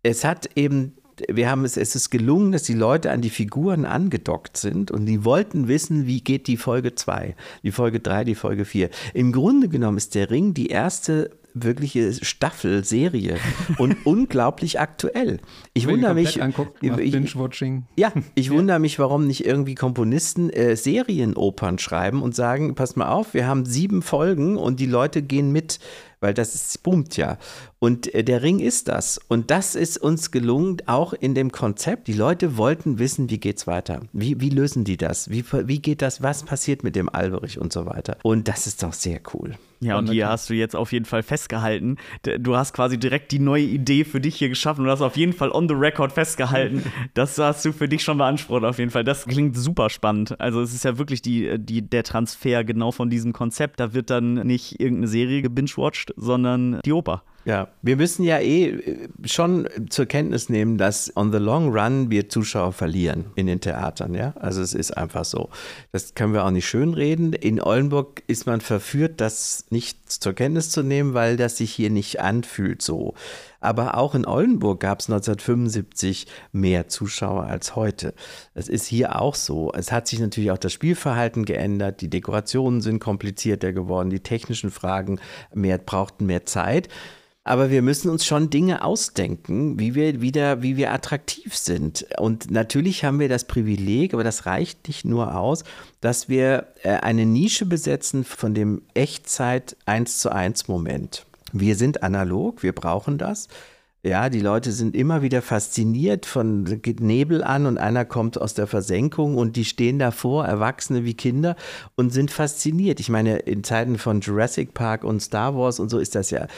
S4: Es hat eben wir haben es, es ist gelungen, dass die Leute an die Figuren angedockt sind und die wollten wissen, wie geht die Folge 2, die Folge 3, die Folge 4. Im Grunde genommen ist der Ring die erste wirkliche Staffel, Serie und unglaublich aktuell. Ich wundere mich.
S3: Anguckt, Binge-Watching.
S4: Ja, ich ja. wundere mich, warum nicht irgendwie Komponisten äh, Serienopern schreiben und sagen: Pass mal auf, wir haben sieben Folgen und die Leute gehen mit weil das ist, boomt ja. Und äh, der Ring ist das. Und das ist uns gelungen, auch in dem Konzept. Die Leute wollten wissen, wie geht's weiter? Wie, wie lösen die das? Wie, wie geht das? Was passiert mit dem Alberich und so weiter? Und das ist doch sehr cool.
S2: Ja, und hier hast du jetzt auf jeden Fall festgehalten. Du hast quasi direkt die neue Idee für dich hier geschaffen und hast auf jeden Fall on the record festgehalten. Das hast du für dich schon beansprucht, auf jeden Fall. Das klingt super spannend. Also, es ist ja wirklich die, die, der Transfer genau von diesem Konzept. Da wird dann nicht irgendeine Serie gebingewatcht, sondern die Oper.
S4: Ja, wir müssen ja eh äh, schon zur Kenntnis nehmen, dass on the long run wir Zuschauer verlieren in den Theatern, ja. Also es ist einfach so. Das können wir auch nicht schönreden. In Oldenburg ist man verführt, das nicht zur Kenntnis zu nehmen, weil das sich hier nicht anfühlt so. Aber auch in Oldenburg gab es 1975 mehr Zuschauer als heute. Das ist hier auch so. Es hat sich natürlich auch das Spielverhalten geändert, die Dekorationen sind komplizierter geworden, die technischen Fragen mehr, brauchten mehr Zeit. Aber wir müssen uns schon Dinge ausdenken, wie wir wieder, wie wir attraktiv sind. Und natürlich haben wir das Privileg, aber das reicht nicht nur aus, dass wir äh, eine Nische besetzen von dem Echtzeit 1 zu 1 Moment. Wir sind analog, wir brauchen das. Ja, die Leute sind immer wieder fasziniert von geht Nebel an und einer kommt aus der Versenkung und die stehen davor, Erwachsene wie Kinder und sind fasziniert. Ich meine, in Zeiten von Jurassic Park und Star Wars und so ist das ja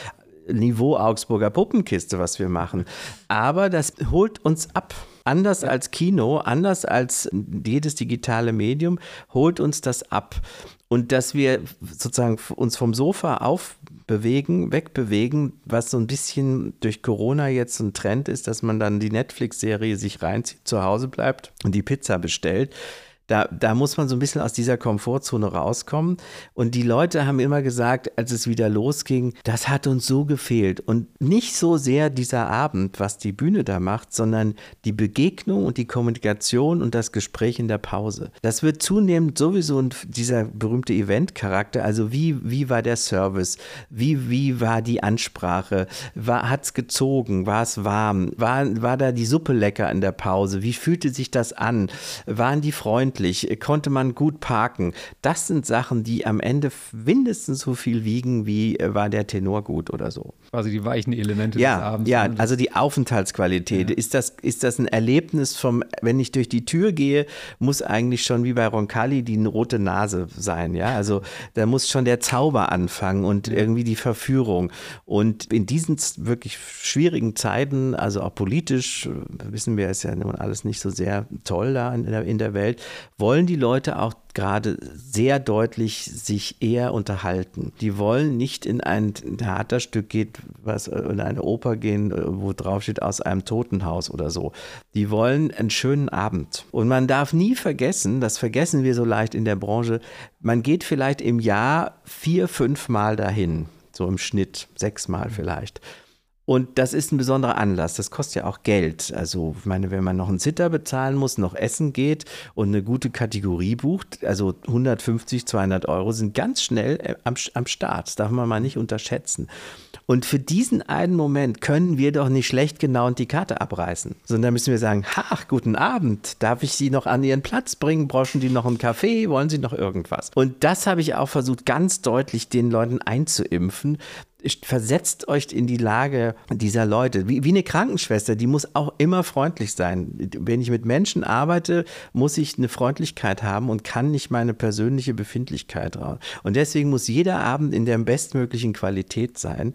S4: Niveau Augsburger Puppenkiste, was wir machen. Aber das holt uns ab. Anders als Kino, anders als jedes digitale Medium, holt uns das ab. Und dass wir sozusagen uns vom Sofa aufbewegen, wegbewegen, was so ein bisschen durch Corona jetzt ein Trend ist, dass man dann die Netflix-Serie sich reinzieht, zu Hause bleibt und die Pizza bestellt Da, da muss man so ein bisschen aus dieser Komfortzone rauskommen. Und die Leute haben immer gesagt, als es wieder losging, das hat uns so gefehlt. Und nicht so sehr dieser Abend, was die Bühne da macht, sondern die Begegnung und die Kommunikation und das Gespräch in der Pause. Das wird zunehmend sowieso dieser berühmte Event-Charakter. Also wie, wie war der Service? Wie, wie war die Ansprache? Hat es gezogen? War es warm? War, war da die Suppe lecker in der Pause? Wie fühlte sich das an? Waren die freundlich? Konnte man gut parken? Das sind Sachen, die am Ende mindestens so viel wiegen, wie äh, war der Tenor gut oder so.
S3: Quasi die weichen Elemente
S4: ja,
S3: des Abends.
S4: Ja, also die Aufenthaltsqualität. Ja. Ist, das, ist das ein Erlebnis vom, wenn ich durch die Tür gehe, muss eigentlich schon wie bei Roncalli die rote Nase sein. Ja, also da muss schon der Zauber anfangen und irgendwie die Verführung. Und in diesen wirklich schwierigen Zeiten, also auch politisch, wissen wir, ist ja nun alles nicht so sehr toll da in der, in der Welt, wollen die Leute auch gerade sehr deutlich sich eher unterhalten. Die wollen nicht in ein Theaterstück gehen, was in eine Oper gehen, wo drauf steht aus einem Totenhaus oder so. Die wollen einen schönen Abend. Und man darf nie vergessen, das vergessen wir so leicht in der Branche, man geht vielleicht im Jahr vier, fünf Mal dahin, so im Schnitt, sechs Mal vielleicht. Und das ist ein besonderer Anlass. Das kostet ja auch Geld. Also, ich meine, wenn man noch einen Zitter bezahlen muss, noch essen geht und eine gute Kategorie bucht, also 150, 200 Euro sind ganz schnell äh, am, am Start. Das darf man mal nicht unterschätzen. Und für diesen einen Moment können wir doch nicht schlecht genau die Karte abreißen, sondern müssen wir sagen, ach, guten Abend, darf ich Sie noch an Ihren Platz bringen? Broschen die noch einen Kaffee? Wollen Sie noch irgendwas? Und das habe ich auch versucht, ganz deutlich den Leuten einzuimpfen, versetzt euch in die Lage dieser Leute. Wie, wie eine Krankenschwester, die muss auch immer freundlich sein. Wenn ich mit Menschen arbeite, muss ich eine Freundlichkeit haben und kann nicht meine persönliche Befindlichkeit raus. Und deswegen muss jeder Abend in der bestmöglichen Qualität sein.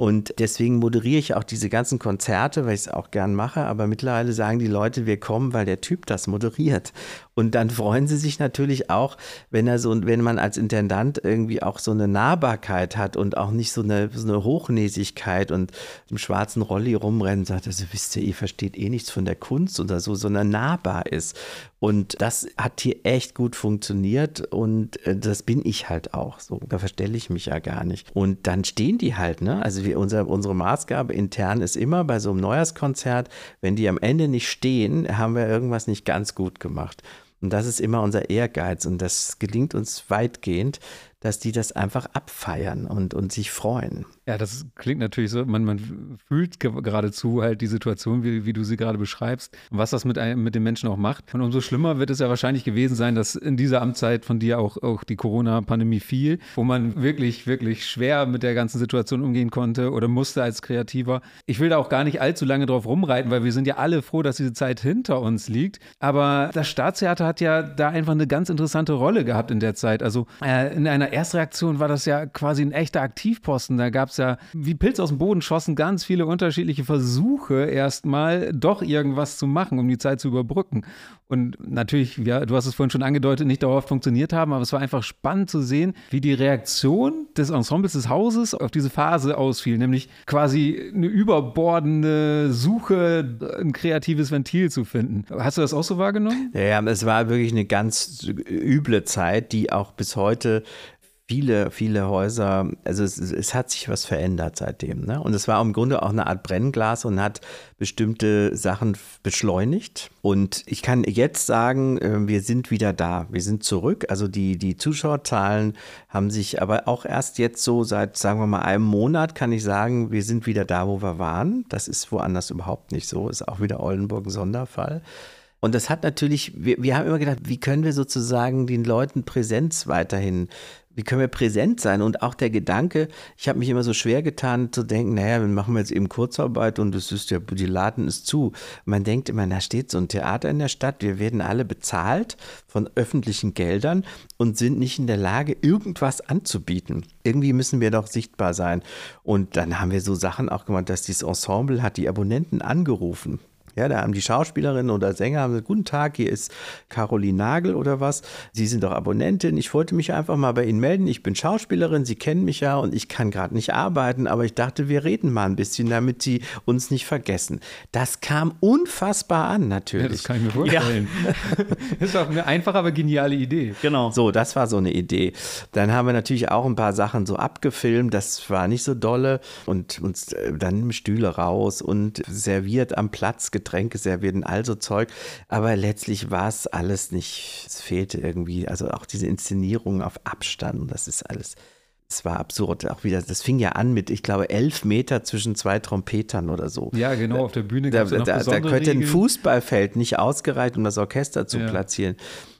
S4: Und deswegen moderiere ich auch diese ganzen Konzerte, weil ich es auch gern mache. Aber mittlerweile sagen die Leute, wir kommen, weil der Typ das moderiert. Und dann freuen sie sich natürlich auch, wenn er so, wenn man als Intendant irgendwie auch so eine Nahbarkeit hat und auch nicht so eine, so eine Hochnäsigkeit und im schwarzen Rolli rumrennen sagt, also wisst ihr, ihr versteht eh nichts von der Kunst oder so, sondern nahbar ist. Und das hat hier echt gut funktioniert und äh, das bin ich halt auch so. Da verstelle ich mich ja gar nicht. Und dann stehen die halt, ne? Also wir, unser, unsere Maßgabe intern ist immer bei so einem Neujahrskonzert, wenn die am Ende nicht stehen, haben wir irgendwas nicht ganz gut gemacht. Und das ist immer unser Ehrgeiz und das gelingt uns weitgehend, dass die das einfach abfeiern und, und sich freuen.
S3: Ja, das klingt natürlich so, man, man fühlt geradezu halt die Situation, wie, wie du sie gerade beschreibst, was das mit, einem, mit den Menschen auch macht. Und umso schlimmer wird es ja wahrscheinlich gewesen sein, dass in dieser Amtszeit von dir auch, auch die Corona-Pandemie fiel, wo man wirklich, wirklich schwer mit der ganzen Situation umgehen konnte oder musste als Kreativer. Ich will da auch gar nicht allzu lange drauf rumreiten, weil wir sind ja alle froh, dass diese Zeit hinter uns liegt. Aber das Staatstheater hat ja da einfach eine ganz interessante Rolle gehabt in der Zeit. Also äh, in einer Erstreaktion war das ja quasi ein echter Aktivposten. Da gab es ja wie Pilz aus dem Boden schossen ganz viele unterschiedliche Versuche, erstmal doch irgendwas zu machen, um die Zeit zu überbrücken. Und natürlich, ja, du hast es vorhin schon angedeutet, nicht dauerhaft funktioniert haben, aber es war einfach spannend zu sehen, wie die Reaktion des Ensembles des Hauses auf diese Phase ausfiel, nämlich quasi eine überbordende Suche, ein kreatives Ventil zu finden. Hast du das auch so wahrgenommen?
S4: Ja es war wirklich eine ganz üble Zeit, die auch bis heute viele, viele Häuser, also es, es, hat sich was verändert seitdem. Ne? Und es war im Grunde auch eine Art Brennglas und hat bestimmte Sachen beschleunigt. Und ich kann jetzt sagen, äh, wir sind wieder da. Wir sind zurück. Also die, die Zuschauerzahlen haben sich aber auch erst jetzt so seit, sagen wir mal, einem Monat kann ich sagen, wir sind wieder da, wo wir waren. Das ist woanders überhaupt nicht so. Ist auch wieder Oldenburg ein Sonderfall. Und das hat natürlich, wir, wir haben immer gedacht, wie können wir sozusagen den Leuten Präsenz weiterhin wie können wir präsent sein? Und auch der Gedanke, ich habe mich immer so schwer getan zu denken, naja, wir machen jetzt eben Kurzarbeit und es ist ja, die Laden ist zu. Man denkt immer, da steht so ein Theater in der Stadt, wir werden alle bezahlt von öffentlichen Geldern und sind nicht in der Lage, irgendwas anzubieten. Irgendwie müssen wir doch sichtbar sein. Und dann haben wir so Sachen auch gemacht, dass dieses Ensemble hat die Abonnenten angerufen Ja, da haben die Schauspielerinnen oder Sänger haben gesagt, guten Tag, hier ist Caroline Nagel oder was. Sie sind doch Abonnentin. Ich wollte mich einfach mal bei Ihnen melden. Ich bin Schauspielerin, Sie kennen mich ja und ich kann gerade nicht arbeiten, aber ich dachte, wir reden mal ein bisschen, damit Sie uns nicht vergessen. Das kam unfassbar an, natürlich. Ja,
S3: das kann ich mir vorstellen. Ja. das war eine einfache, aber geniale Idee.
S4: Genau. So, das war so eine Idee. Dann haben wir natürlich auch ein paar Sachen so abgefilmt. Das war nicht so dolle und uns äh, dann Stühle raus und serviert am Platz Getränke servieren, also Zeug. Aber letztlich war es alles nicht, es fehlte irgendwie, also auch diese Inszenierung auf Abstand, das ist alles. Es war absurd, auch wieder. Das fing ja an mit, ich glaube, elf Meter zwischen zwei Trompetern oder so.
S3: Ja, genau, auf der Bühne
S4: Da, da, da könnte ein Fußballfeld nicht ausgereicht, um das Orchester zu ja. platzieren.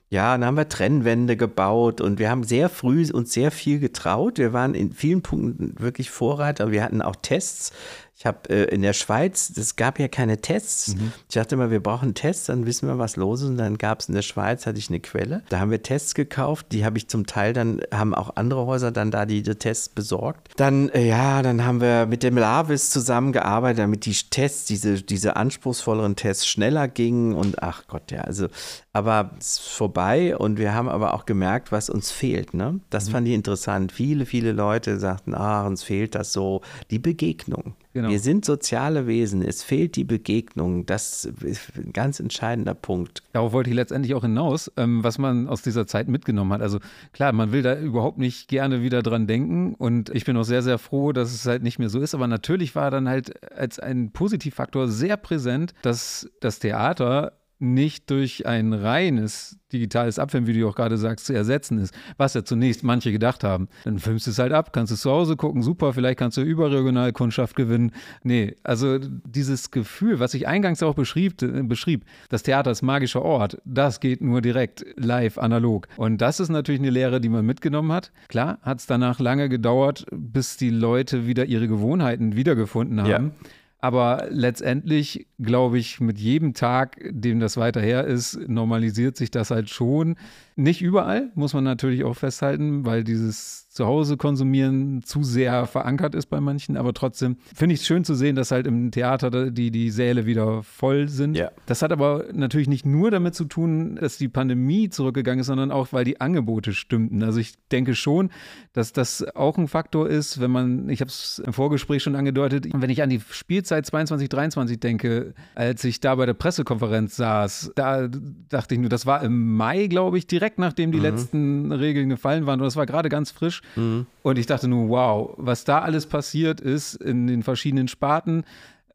S4: Ja, dann haben wir Trennwände gebaut und wir haben sehr früh uns sehr viel getraut. Wir waren in vielen Punkten wirklich Vorreiter. Wir hatten auch Tests. Ich habe äh, in der Schweiz, es gab ja keine Tests. Mhm. Ich dachte immer, wir brauchen Tests, dann wissen wir, was los ist. Und dann gab es in der Schweiz, hatte ich eine Quelle. Da haben wir Tests gekauft. Die habe ich zum Teil dann, haben auch andere Häuser dann da die, die Tests besorgt. Dann, äh, ja, dann haben wir mit dem Lavis zusammengearbeitet, damit die Tests, diese, diese anspruchsvolleren Tests schneller gingen. Und ach Gott, ja, also, aber es ist vorbei. Und wir haben aber auch gemerkt, was uns fehlt. Ne? Das mhm. fand ich interessant. Viele, viele Leute sagten, ah, uns fehlt das so, die Begegnung. Genau. Wir sind soziale Wesen. Es fehlt die Begegnung. Das ist ein ganz entscheidender Punkt.
S3: Darauf wollte ich letztendlich auch hinaus, ähm, was man aus dieser Zeit mitgenommen hat. Also klar, man will da überhaupt nicht gerne wieder dran denken. Und ich bin auch sehr, sehr froh, dass es halt nicht mehr so ist. Aber natürlich war dann halt als ein Positivfaktor sehr präsent, dass das Theater nicht durch ein reines digitales Abfilmen, wie du auch gerade sagst, zu ersetzen ist, was ja zunächst manche gedacht haben. Dann filmst du es halt ab, kannst es zu Hause gucken, super, vielleicht kannst du überregional Kundschaft gewinnen. Nee, also dieses Gefühl, was ich eingangs auch beschrieb, äh, beschrieb, das Theater ist magischer Ort, das geht nur direkt live, analog. Und das ist natürlich eine Lehre, die man mitgenommen hat. Klar, hat es danach lange gedauert, bis die Leute wieder ihre Gewohnheiten wiedergefunden haben. Ja. Aber letztendlich glaube ich, mit jedem Tag, dem das weiter her ist, normalisiert sich das halt schon. Nicht überall, muss man natürlich auch festhalten, weil dieses Zuhause konsumieren zu sehr verankert ist bei manchen. Aber trotzdem finde ich es schön zu sehen, dass halt im Theater die, die Säle wieder voll sind. Ja. Das hat aber natürlich nicht nur damit zu tun, dass die Pandemie zurückgegangen ist, sondern auch, weil die Angebote stimmten. Also ich denke schon, dass das auch ein Faktor ist, wenn man, ich habe es im Vorgespräch schon angedeutet, wenn ich an die Spielzeit 22, 23 denke, als ich da bei der Pressekonferenz saß, da dachte ich nur, das war im Mai, glaube ich, direkt nachdem die mhm. letzten Regeln gefallen waren. Und das war gerade ganz frisch. Mhm. Und ich dachte nur, wow, was da alles passiert ist in den verschiedenen Sparten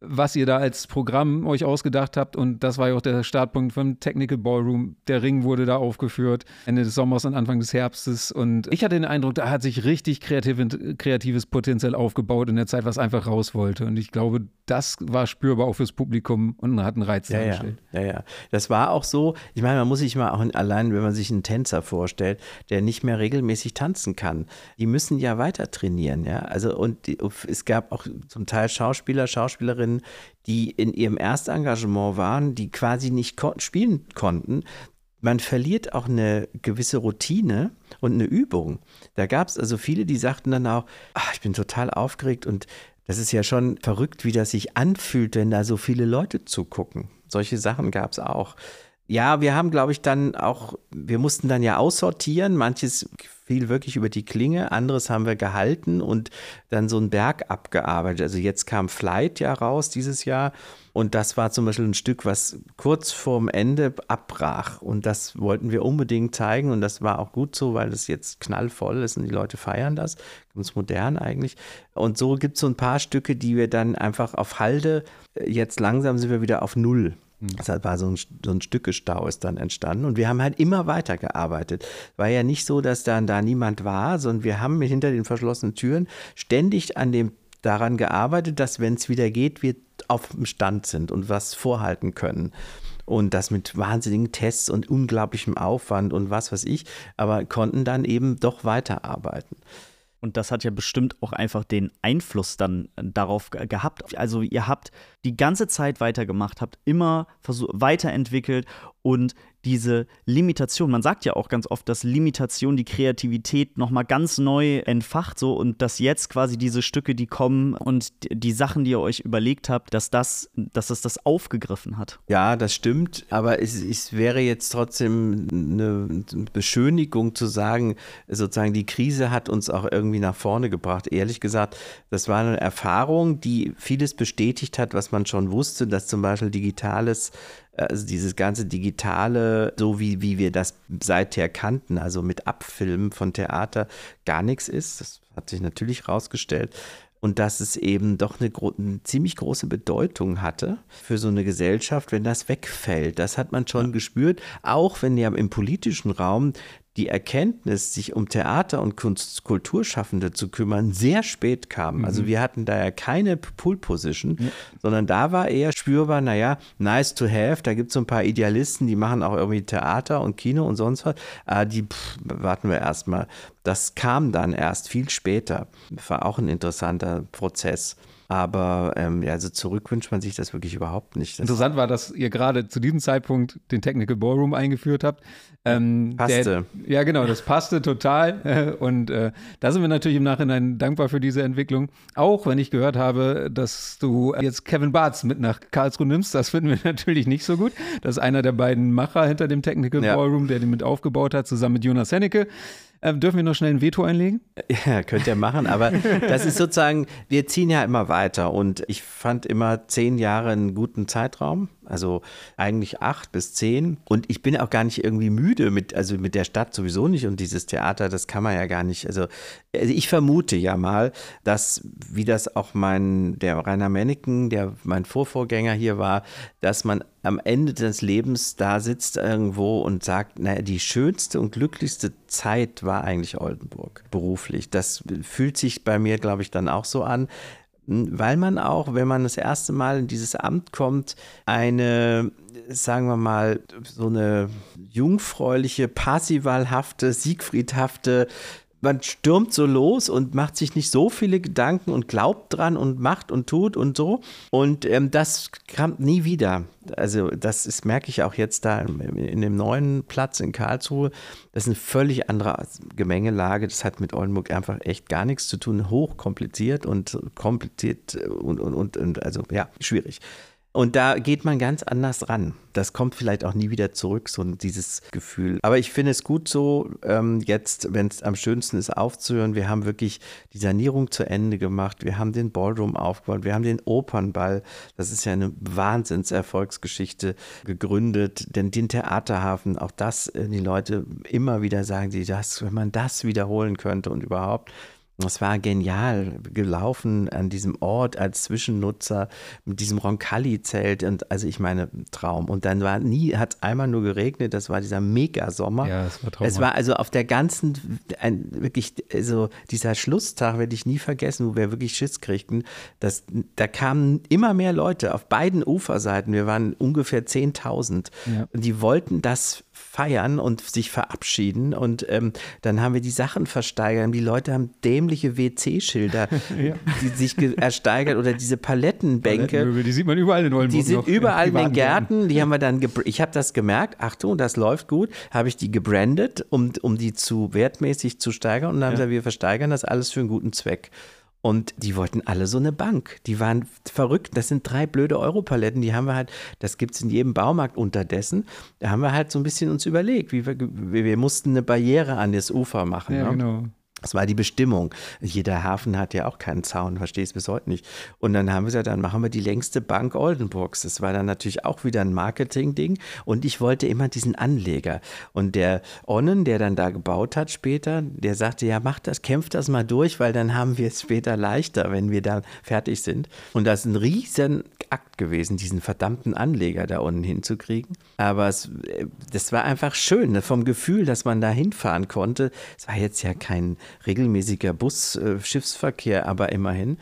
S3: was ihr da als Programm euch ausgedacht habt. Und das war ja auch der Startpunkt vom Technical Ballroom. Der Ring wurde da aufgeführt, Ende des Sommers und Anfang des Herbstes. Und ich hatte den Eindruck, da hat sich richtig kreativ, kreatives Potenzial aufgebaut in der Zeit, was einfach raus wollte. Und ich glaube, das war spürbar auch fürs Publikum und hat einen Reiz
S4: ja,
S3: dargestellt.
S4: Ja, ja, ja. Das war auch so, ich meine, man muss sich mal auch allein, wenn man sich einen Tänzer vorstellt, der nicht mehr regelmäßig tanzen kann. Die müssen ja weiter trainieren, ja. Also und die, es gab auch zum Teil Schauspieler, Schauspielerinnen, die in ihrem Erstengagement waren, die quasi nicht ko spielen konnten. Man verliert auch eine gewisse Routine und eine Übung. Da gab es also viele, die sagten dann auch, ach, ich bin total aufgeregt und das ist ja schon verrückt, wie das sich anfühlt, wenn da so viele Leute zugucken. Solche Sachen gab es auch. Ja, wir haben, glaube ich, dann auch, wir mussten dann ja aussortieren. Manches fiel wirklich über die Klinge, anderes haben wir gehalten und dann so einen Berg abgearbeitet. Also jetzt kam Flight ja raus dieses Jahr und das war zum Beispiel ein Stück, was kurz vorm Ende abbrach und das wollten wir unbedingt zeigen und das war auch gut so, weil es jetzt knallvoll ist und die Leute feiern das, ganz modern eigentlich. Und so gibt es so ein paar Stücke, die wir dann einfach auf Halde, jetzt langsam sind wir wieder auf Null Deshalb war so ein, so ein Stückestau ist dann entstanden und wir haben halt immer weiter gearbeitet. War ja nicht so, dass dann da niemand war, sondern wir haben hinter den verschlossenen Türen ständig an dem daran gearbeitet, dass wenn es wieder geht, wir auf dem Stand sind und was vorhalten können. Und das mit wahnsinnigen Tests und unglaublichem Aufwand und was weiß ich, aber konnten dann eben doch weiterarbeiten.
S2: Und das hat ja bestimmt auch einfach den Einfluss dann äh, darauf gehabt. Also ihr habt die ganze Zeit weitergemacht, habt immer weiterentwickelt und diese Limitation, man sagt ja auch ganz oft, dass Limitation die Kreativität nochmal ganz neu entfacht so und dass jetzt quasi diese Stücke, die kommen und die Sachen, die ihr euch überlegt habt, dass das, dass es das aufgegriffen hat.
S4: Ja, das stimmt, aber es, es wäre jetzt trotzdem eine Beschönigung zu sagen, sozusagen die Krise hat uns auch irgendwie nach vorne gebracht. Ehrlich gesagt, das war eine Erfahrung, die vieles bestätigt hat, was man schon wusste, dass zum Beispiel digitales also dieses ganze Digitale, so wie, wie wir das seither kannten, also mit Abfilmen von Theater, gar nichts ist. Das hat sich natürlich rausgestellt. Und dass es eben doch eine, eine, ziemlich große Bedeutung hatte für so eine Gesellschaft, wenn das wegfällt. Das hat man schon ja. gespürt, auch wenn ja im politischen Raum die Erkenntnis, sich um Theater- und Kunst Kulturschaffende zu kümmern, sehr spät kam. Also mhm. Also wir hatten da ja keine Pool-Position, ja. sondern da war eher spürbar, naja, nice to have, da gibt es so ein paar Idealisten, die machen auch irgendwie Theater und Kino und sonst was. Ah, die pff, warten wir erstmal. Das kam dann erst viel später. War auch ein interessanter Prozess. Aber ähm, ja, also zurück wünscht man sich das wirklich überhaupt nicht. Das
S3: Interessant war, dass ihr gerade zu diesem Zeitpunkt den Technical Ballroom eingeführt habt.
S4: Ähm, passte.
S3: Der, ja, genau, das passte total. Und äh, da sind wir natürlich im Nachhinein dankbar für diese Entwicklung. Auch wenn ich gehört habe, dass du jetzt Kevin Bartz mit nach Karlsruhe nimmst, das finden wir natürlich nicht so gut. Das ist einer der beiden Macher hinter dem Technical ja. Ballroom, der den mit aufgebaut hat, zusammen mit Jonas Hennecke. Ähm, dürfen wir noch schnell ein Veto einlegen?
S4: Ja, könnt ihr machen, aber das ist sozusagen, wir ziehen ja immer weiter und ich fand immer zehn Jahre einen guten Zeitraum also eigentlich acht bis zehn. Und ich bin auch gar nicht irgendwie müde mit, also mit der Stadt sowieso nicht und dieses Theater, das kann man ja gar nicht. Also, also ich vermute ja mal, dass, wie das auch mein, der Rainer Menneken, der mein Vorvorgänger hier war, dass man am Ende des Lebens da sitzt irgendwo und sagt, naja, die schönste und glücklichste Zeit war eigentlich Oldenburg beruflich. Das fühlt sich bei mir, glaube ich, dann auch so an weil man auch, wenn man das erste Mal in dieses Amt kommt, eine, sagen wir mal, so eine jungfräuliche, passivalhafte, siegfriedhafte man stürmt so los und macht sich nicht so viele Gedanken und glaubt dran und macht und tut und so. Und ähm, das kam nie wieder. Also das ist, merke ich auch jetzt da in dem neuen Platz in Karlsruhe. Das ist eine völlig andere Gemengelage. Das hat mit Oldenburg einfach echt gar nichts zu tun. Hochkompliziert und kompliziert und, und, und, und also ja, schwierig. Und da geht man ganz anders ran. Das kommt vielleicht auch nie wieder zurück, so dieses Gefühl. Aber ich finde es gut so, ähm, jetzt, wenn es am schönsten ist, aufzuhören. Wir haben wirklich die Sanierung zu Ende gemacht. Wir haben den Ballroom aufgebaut. Wir haben den Opernball. Das ist ja eine Wahnsinnserfolgsgeschichte gegründet. Denn den Theaterhafen, auch das, äh, die Leute immer wieder sagen, die das, wenn man das wiederholen könnte und überhaupt. Es war genial gelaufen an diesem Ort als Zwischennutzer mit diesem Roncalli-Zelt und also ich meine Traum. Und dann war nie, hat es einmal nur geregnet, das war dieser Mega-Sommer.
S3: Ja, es war
S4: traumhaft. Es war also auf der ganzen, ein, wirklich, also dieser Schlusstag werde ich nie vergessen, wo wir wirklich Schiss kriegten. Das, da kamen immer mehr Leute auf beiden Uferseiten. Wir waren ungefähr 10.000. Ja. Und die wollten das feiern und sich verabschieden. Und ähm, dann haben wir die Sachen versteigert. Die Leute haben dämliche WC-Schilder, ja. die sich ersteigert oder diese Palettenbänke.
S3: Die sieht man überall in Oldenburg.
S4: Die sind überall in, den Gärten. Die haben wir dann, ich habe das gemerkt. Achtung, das läuft gut. Habe ich die gebrandet, um, um die zu wertmäßig zu steigern. Und dann haben ja. gesagt, wir versteigern das alles für einen guten Zweck. Und die wollten alle so eine Bank. Die waren verrückt. Das sind drei blöde Europaletten. Die haben wir halt, das gibt es in jedem Baumarkt unterdessen. Da haben wir halt so ein bisschen uns überlegt, wie wir, wir mussten eine Barriere an das Ufer machen.
S3: Ja, ne? genau.
S4: Das war die Bestimmung. Jeder Hafen hat ja auch keinen Zaun, verstehe es bis heute nicht. Und dann haben wir gesagt, dann machen wir die längste Bank Oldenburgs. Das war dann natürlich auch wieder ein Marketing-Ding. Und ich wollte immer diesen Anleger. Und der Onnen, der dann da gebaut hat später, der sagte, ja, mach das, kämpft das mal durch, weil dann haben wir es später leichter, wenn wir dann fertig sind. Und das ist ein riesen Akt gewesen, diesen verdammten Anleger da unten hinzukriegen. Aber es, äh, das war einfach schön, ne, vom Gefühl, dass man da hinfahren konnte. Es war jetzt ja kein regelmäßiger Bus-Schiffsverkehr, äh, aber immerhin.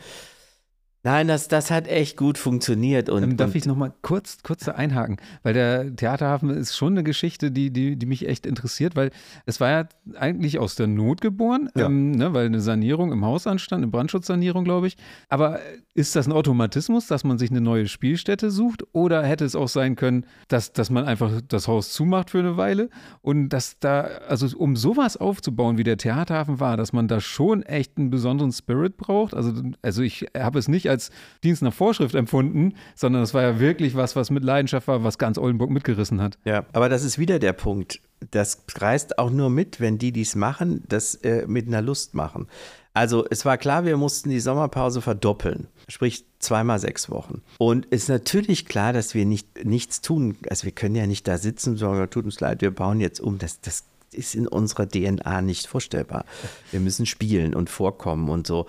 S4: Nein, das, das hat echt gut funktioniert. Und,
S3: Ähm, darf
S4: und
S3: ich nochmal kurz, kurz da einhaken? Weil der Theaterhafen ist schon eine Geschichte, die, die, die mich echt interessiert, weil es war ja eigentlich aus der Not geboren,
S4: Ja.
S3: ähm, ne, weil eine Sanierung im Haus anstand, eine Brandschutzsanierung, glaube ich. Aber ist das ein Automatismus, dass man sich eine neue Spielstätte sucht? Oder hätte es auch sein können, dass, dass man einfach das Haus zumacht für eine Weile? Und dass da, also um sowas aufzubauen, wie der Theaterhafen war, dass man da schon echt einen besonderen Spirit braucht. Also, also ich habe es nicht als Dienst nach Vorschrift empfunden, sondern es war ja wirklich was, was mit Leidenschaft war, was ganz Oldenburg mitgerissen hat.
S4: Ja, aber das ist wieder der Punkt. Das reißt auch nur mit, wenn die dies machen, das äh, mit einer Lust machen. Also es war klar, wir mussten die Sommerpause verdoppeln, sprich zweimal sechs Wochen. Und es ist natürlich klar, dass wir nicht, nichts tun. Also wir können ja nicht da sitzen und sagen, tut uns leid, wir bauen jetzt um. Das, das ist in unserer DNA nicht vorstellbar. Wir müssen spielen und vorkommen und so.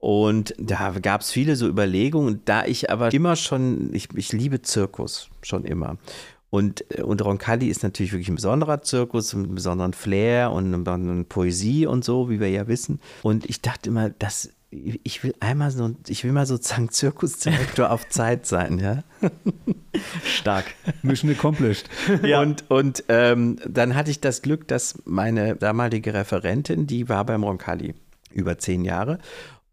S4: Und da gab es viele so Überlegungen. Da ich aber immer schon, ich, ich liebe Zirkus, schon immer. Und, äh, und Roncalli ist natürlich wirklich ein besonderer Zirkus, mit einem besonderen Flair und einer besonderen Poesie und so, wie wir ja wissen. Und ich dachte immer, dass ich will einmal so, ich will mal sozusagen Zirkusdirektor auf Zeit sein, ja.
S2: Stark.
S3: Mission accomplished.
S4: Und, und ähm, dann hatte ich das Glück, dass meine damalige Referentin, die war beim Roncalli über zehn Jahre.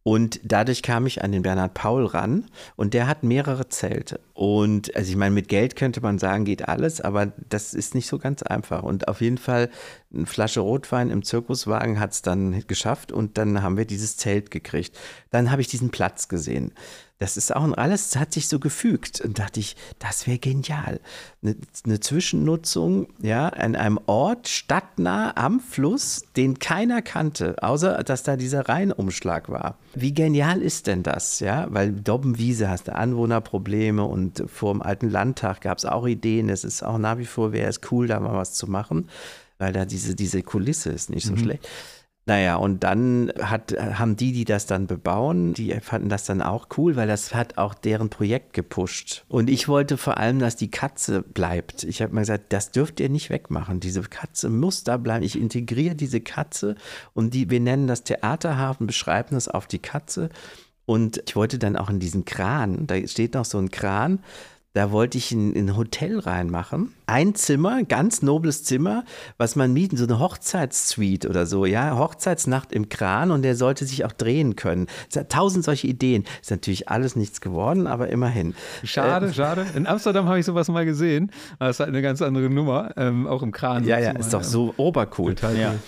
S4: Und dadurch kam ich an den Bernhard Paul ran und der hat mehrere Zelte. Und also ich meine, mit Geld könnte man sagen, geht alles, aber das ist nicht so ganz einfach. Und auf jeden Fall eine Flasche Rotwein im Zirkuswagen hat es dann geschafft und dann haben wir dieses Zelt gekriegt. Dann habe ich diesen Platz gesehen. Das ist auch alles hat sich so gefügt und dachte ich, das wäre genial. Eine, eine Zwischennutzung, ja, an einem Ort stadtnah am Fluss, den keiner kannte, außer dass da dieser Rheinumschlag war. Wie genial ist denn das, ja? Weil Dobbenwiese hast du Anwohnerprobleme und vor dem alten Landtag gab es auch Ideen. Es ist auch nach wie vor, wäre es cool, da mal was zu machen, weil da diese, diese Kulisse ist nicht so schlecht. Naja, und dann hat, haben die, die das dann bebauen, die fanden das dann auch cool, weil das hat auch deren Projekt gepusht. Und ich wollte vor allem, dass die Katze bleibt. Ich habe mal gesagt, das dürft ihr nicht wegmachen. Diese Katze muss da bleiben. Ich integriere diese Katze und die, wir nennen das Theaterhafen, beschreiben das auf die Katze. Und ich wollte dann auch in diesen Kran, da steht noch so ein Kran, da wollte ich ein, ein Hotel reinmachen. Ein Zimmer, ganz nobles Zimmer, was man mieten, so eine Hochzeitssuite oder so, ja, Hochzeitsnacht im Kran und der sollte sich auch drehen können. Tausend solche Ideen. Ist natürlich alles nichts geworden, aber immerhin.
S3: Schade, schade. In Amsterdam habe ich sowas mal gesehen. Es ist halt eine ganz andere Nummer, ähm, auch im Kran.
S4: Ja, ja, ist doch so obercool.
S3: Total
S2: Ja.
S3: cool.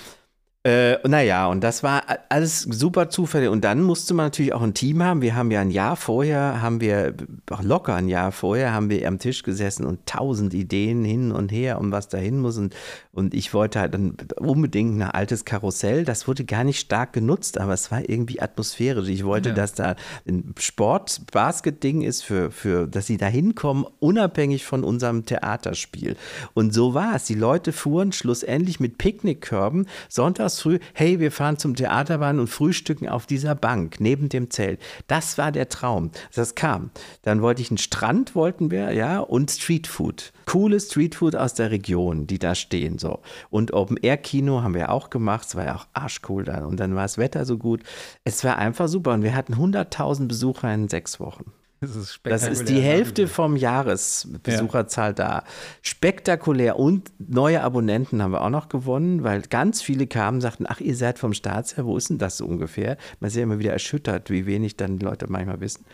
S4: Äh, naja, und das war alles super zufällig. Und dann musste man natürlich auch ein Team haben. Wir haben ja ein Jahr vorher, haben wir, auch locker ein Jahr vorher, haben wir am Tisch gesessen und tausend Ideen hin und her, um was dahin muss. Und, und ich wollte halt dann unbedingt ein altes Karussell. Das wurde gar nicht stark genutzt, aber es war irgendwie atmosphärisch. Ich wollte,
S3: Ja.
S4: dass da ein Sport-Basket-Ding ist, für, für, dass sie da hinkommen, unabhängig von unserem Theaterspiel. Und so war es. Die Leute fuhren schlussendlich mit Picknickkörben sonntags früh, hey, wir fahren zum Theaterbahn und frühstücken auf dieser Bank neben dem Zelt. Das war der Traum. Das kam. Dann wollte ich einen Strand, wollten wir, ja, und Streetfood. Cooles Streetfood aus der Region, die da stehen, so. Und Open-Air-Kino haben wir auch gemacht. Es war ja auch arschcool dann. Und dann war das Wetter so gut. Es war einfach super. Und wir hatten 100.000 Besucher in sechs Wochen.
S3: Das ist,
S4: Das
S3: spektakulär.
S4: ist die Hälfte vom Jahresbesucherzahl da. Spektakulär und neue Abonnenten haben wir auch noch gewonnen, weil ganz viele kamen und sagten, ach, ihr seid vom Staatsherr, wo ist denn das so ungefähr? Man ist ja immer wieder erschüttert, wie wenig dann die Leute manchmal wissen.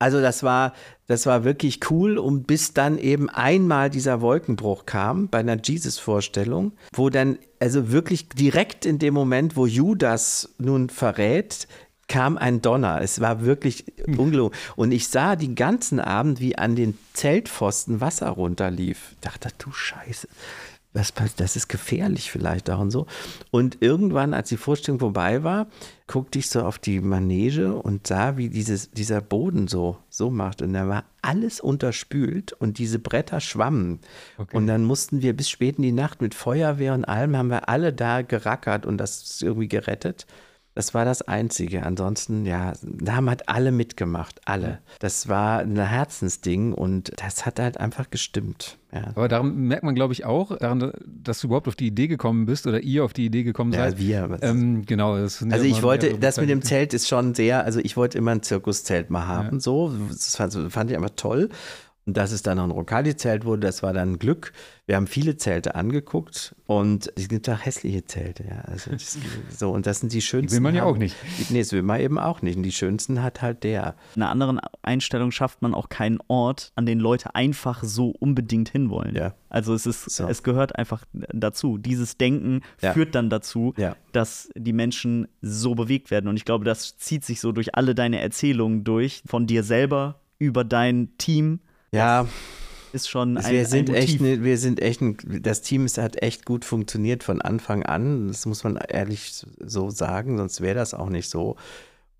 S4: Also das war, das war wirklich cool und bis dann eben einmal dieser Wolkenbruch kam bei einer Jesus-Vorstellung, wo dann also wirklich direkt in dem Moment, wo Judas nun verrät, kam ein Donner. Es war wirklich ungelogen. Und ich sah den ganzen Abend, wie an den Zeltpfosten Wasser runterlief. Dachte, du Scheiße. Was, pass- das ist gefährlich vielleicht auch und so. Und irgendwann, als die Vorstellung vorbei war, guckte ich so auf die Manege und sah, wie dieses, dieser Boden so, so macht. Und da war alles unterspült und diese Bretter schwammen. Und dann mussten wir bis spät in die Nacht mit Feuerwehr und allem, haben wir alle da gerackert und das irgendwie gerettet. Das war das Einzige. Ansonsten, ja, da haben halt alle mitgemacht, alle. Das war ein Herzensding und das hat halt einfach gestimmt. Ja.
S3: Aber daran merkt man, glaube ich, auch, daran, dass du überhaupt auf die Idee gekommen bist oder ihr auf die Idee gekommen
S4: Ja,
S3: seid.
S4: wir.
S3: Ähm, genau. Ja
S4: Also ich wollte, das mit dem. Zelt ist schon sehr, also ich wollte immer ein Zirkuszelt mal haben,
S3: Ja.
S4: so. Das fand, fand ich einfach toll. Und dass es dann noch ein Rokali-Zelt wurde, das war dann Glück. Wir haben viele Zelte angeguckt und es gibt auch hässliche Zelte, ja. Also das, so, und das sind die schönsten.
S3: will man ja
S4: haben-
S3: auch nicht.
S4: Nee, das will man eben auch nicht. Und die schönsten hat halt der.
S2: In einer anderen Einstellung schafft man auch keinen Ort, an den Leute einfach so unbedingt hinwollen.
S4: Ja.
S2: Also es ist,
S4: So.
S2: es gehört einfach dazu. Dieses Denken
S4: Ja.
S2: führt dann dazu,
S4: Ja.
S2: dass die Menschen so bewegt werden. Und ich glaube, das zieht sich so durch alle deine Erzählungen durch, von dir selber über dein Team.
S4: Ja,
S2: Ist schon ein,
S4: wir sind
S2: ein
S4: echt, ne, wir sind echt, ein, das Team ist, hat echt gut funktioniert von Anfang an. Das muss man ehrlich so sagen, sonst wäre das auch nicht so.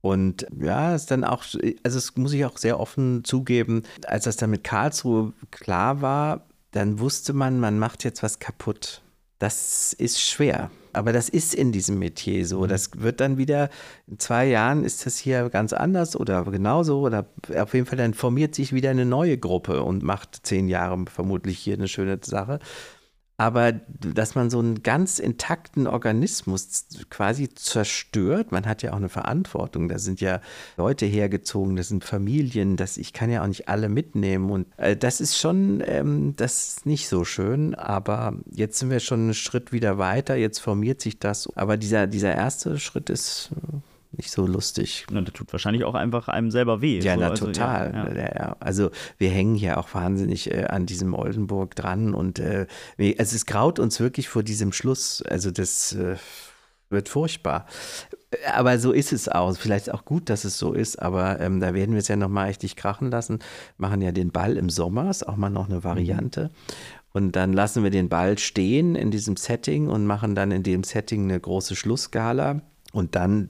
S4: Und ja, ist dann auch, also das muss ich auch sehr offen zugeben, als das dann mit Karlsruhe klar war, dann wusste man, man macht jetzt was kaputt. Das ist schwer. Aber das ist in diesem Metier so. Das wird dann wieder, in zwei Jahren ist das hier ganz anders oder genauso. Oder auf jeden Fall dann formiert sich wieder eine neue Gruppe und macht zehn Jahre vermutlich hier eine schöne Sache. Aber dass man so einen ganz intakten Organismus quasi zerstört, man hat ja auch eine Verantwortung. Da sind ja Leute hergezogen, das sind Familien, das, ich kann ja auch nicht alle mitnehmen. Und äh, das ist schon, ähm, das ist nicht so schön. Aber jetzt sind wir schon einen Schritt wieder weiter, jetzt formiert sich das. Aber dieser, dieser erste Schritt ist äh, nicht so lustig.
S2: Na, das tut wahrscheinlich auch einfach einem selber weh.
S4: Ja,
S2: So,
S4: na
S2: also,
S4: total.
S2: Ja, ja.
S4: Ja. Also wir hängen ja auch wahnsinnig äh, an diesem Oldenburg dran und äh, also es graut uns wirklich vor diesem Schluss. Also das äh, wird furchtbar. Aber so ist es auch. Vielleicht auch gut, dass es so ist, aber ähm, da werden wir es ja nochmal richtig krachen lassen. Machen ja den Ball im Sommer, ist auch mal noch eine Variante. Und dann lassen wir den Ball stehen in diesem Setting und machen dann in dem Setting eine große Schlussgala und dann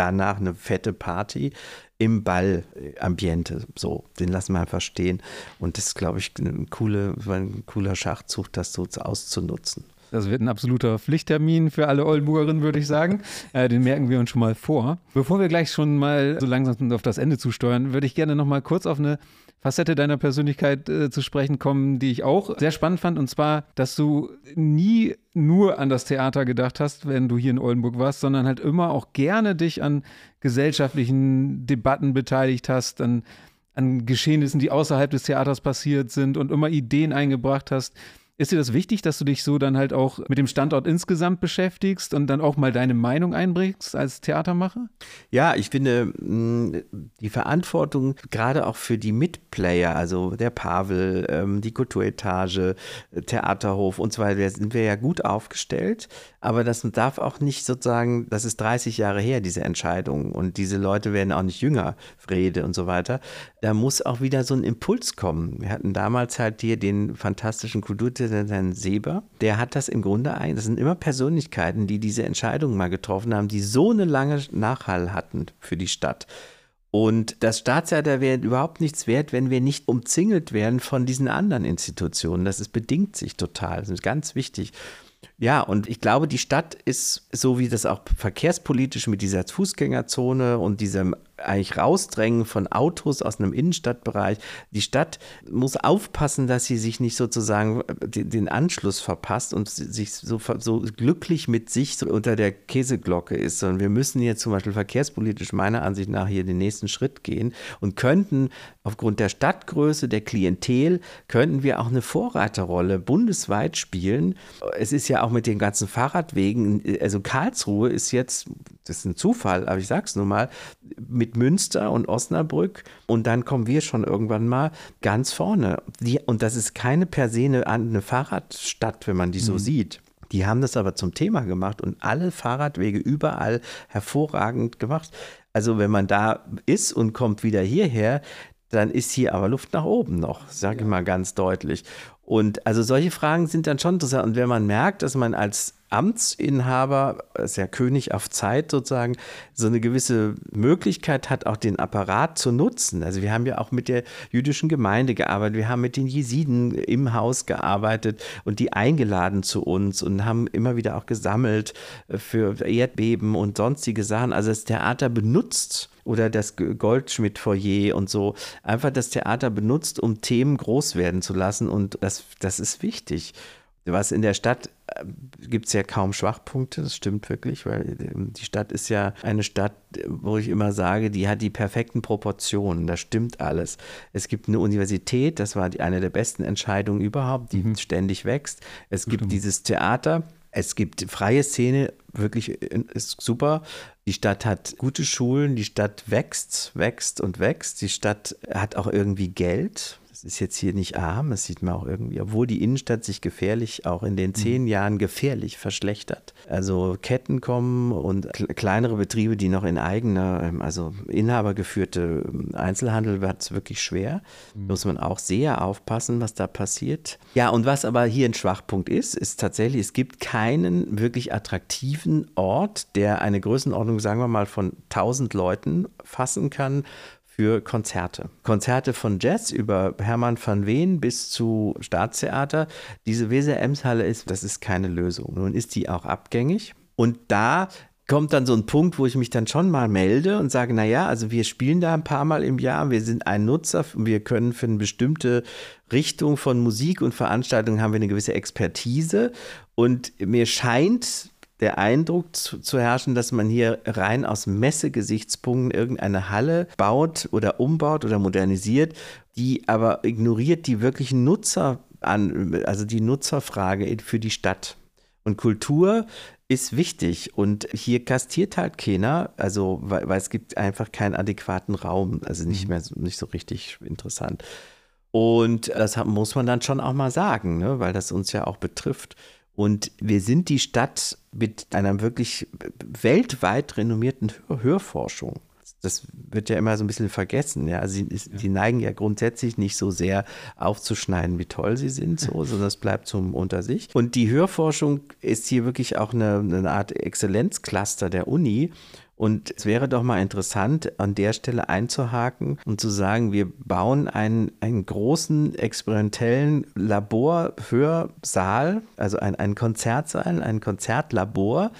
S4: danach eine fette Party im Ballambiente. So, den lassen wir einfach stehen. Und das ist, glaube ich, ein, coole, ein cooler Schachzug, das so auszunutzen.
S3: Das wird ein absoluter Pflichttermin für alle Oldenburgerinnen, würde ich sagen. Äh, den merken wir uns schon mal vor. Bevor wir gleich schon mal so langsam auf das Ende zusteuern, würde ich gerne noch mal kurz auf eine Facette deiner Persönlichkeit äh, zu sprechen kommen, die ich auch sehr spannend fand. Und zwar, dass du nie nur an das Theater gedacht hast, wenn du hier in Oldenburg warst, sondern halt immer auch gerne dich an gesellschaftlichen Debatten beteiligt hast, an, an Geschehnissen, die außerhalb des Theaters passiert sind und immer Ideen eingebracht hast. Ist dir das wichtig, dass du dich so dann halt auch mit dem Standort insgesamt beschäftigst und dann auch mal deine Meinung einbringst als Theatermacher?
S4: Ja, ich finde mh, die Verantwortung gerade auch für die Mitplayer, also der Pavel, ähm, die Kulturetage, äh, Theaterhof und so weiter, sind wir ja gut aufgestellt. Aber das darf auch nicht sozusagen, das ist 30 Jahre her, diese Entscheidung. Und diese Leute werden auch nicht jünger, Frede und so weiter. Da muss auch wieder so ein Impuls kommen. Wir hatten damals halt hier den fantastischen Kulturdirektor Herrn Seber. Der hat das im Grunde ein. Das sind immer Persönlichkeiten, die diese Entscheidung mal getroffen haben, die so eine lange Nachhall hatten für die Stadt. Und das Staatstheater wäre überhaupt nichts wert, wenn wir nicht umzingelt wären von diesen anderen Institutionen. Das ist bedingt sich total. Das ist ganz wichtig. Ja, und ich glaube, die Stadt ist, so wie das auch verkehrspolitisch mit dieser Fußgängerzone und diesem eigentlich Rausdrängen von Autos aus einem Innenstadtbereich, die Stadt muss aufpassen, dass sie sich nicht sozusagen den, den Anschluss verpasst und sich so, so glücklich mit sich unter der Käseglocke ist, sondern wir müssen jetzt zum Beispiel verkehrspolitisch meiner Ansicht nach hier den nächsten Schritt gehen und könnten aufgrund der Stadtgröße, der Klientel, könnten wir auch eine Vorreiterrolle bundesweit spielen. Es ist ja auch mit den ganzen Fahrradwegen, also Karlsruhe ist jetzt, das ist ein Zufall, aber ich sag's nur mal, mit Münster und Osnabrück und dann kommen wir schon irgendwann mal ganz vorne. Die, und das ist keine per se eine, eine Fahrradstadt, wenn man die so mhm. sieht. Die haben das aber zum Thema gemacht und alle Fahrradwege überall hervorragend gemacht. Also wenn man da ist und kommt wieder hierher, dann ist hier aber Luft nach oben noch, sage ich mal ganz deutlich. Und also solche Fragen sind dann schon interessant. Und wenn man merkt, dass man als Amtsinhaber, ist ja König auf Zeit sozusagen, so eine gewisse Möglichkeit hat, auch den Apparat zu nutzen. Also wir haben ja auch mit der jüdischen Gemeinde gearbeitet, wir haben mit den Jesiden im Haus gearbeitet und die eingeladen zu uns und haben immer wieder auch gesammelt für Erdbeben und sonstige Sachen. Also das Theater benutzt oder das Goldschmidt-Foyer und so. Einfach das Theater benutzt, um Themen groß werden zu lassen und das, das ist wichtig. Was in der Stadt äh, gibt es ja kaum Schwachpunkte, das stimmt wirklich, weil ähm, die Stadt ist ja eine Stadt, wo ich immer sage, die hat die perfekten Proportionen, da stimmt alles. Es gibt eine Universität, das war die, eine der besten Entscheidungen überhaupt, die mhm. ständig wächst. Es gibt stimmt. dieses Theater, es gibt freie Szene, wirklich ist super. Die Stadt hat gute Schulen, die Stadt wächst, wächst und wächst. Die Stadt hat auch irgendwie Geld, ist jetzt hier nicht arm, das sieht man auch irgendwie, obwohl die Innenstadt sich gefährlich, auch in den zehn mhm. Jahren gefährlich verschlechtert. Also Ketten kommen und kleinere Betriebe, die noch in eigener, ähm, also inhabergeführte ähm, Einzelhandel wird es wirklich schwer. Mhm. Muss man auch sehr aufpassen, was da passiert. Ja, und was aber hier ein Schwachpunkt ist, ist tatsächlich, es gibt keinen wirklich attraktiven Ort, der eine Größenordnung, sagen wir mal, von 1000 Leuten fassen kann, für Konzerte. Konzerte von Jazz über Hermann van Ween bis zu Staatstheater. Diese Weser Emshalle ist, das ist keine Lösung. Nun ist die auch abgängig. Und da kommt dann so ein Punkt, wo ich mich dann schon mal melde und sage, naja, also wir spielen da ein paar Mal im Jahr, wir sind ein Nutzer, wir können für eine bestimmte Richtung von Musik und Veranstaltungen haben wir eine gewisse Expertise und mir scheint, der Eindruck zu, zu, herrschen, dass man hier rein aus Messegesichtspunkten irgendeine Halle baut oder umbaut oder modernisiert, die aber ignoriert die wirklichen Nutzer an, also die Nutzerfrage für die Stadt. Und Kultur ist wichtig und hier kastiert halt keiner, also weil, weil es gibt einfach keinen adäquaten Raum, also nicht mhm. mehr nicht so richtig interessant. Und das muss man dann schon auch mal sagen, ne? weil das uns ja auch betrifft. Und wir sind die Stadt mit einer wirklich weltweit renommierten Hörforschung. Das wird ja immer so ein bisschen vergessen. Ja? Also sie, die neigen ja grundsätzlich nicht so sehr aufzuschneiden, wie toll sie sind, so, sondern es bleibt zum unter sich. Und die Hörforschung ist hier wirklich auch eine, eine Art Exzellenzcluster der Uni. Und es wäre doch mal interessant, an der Stelle einzuhaken und zu sagen, wir bauen einen, einen großen experimentellen Labor-Hörsaal, also ein, einen Konzertsaal, ein Konzertlabor,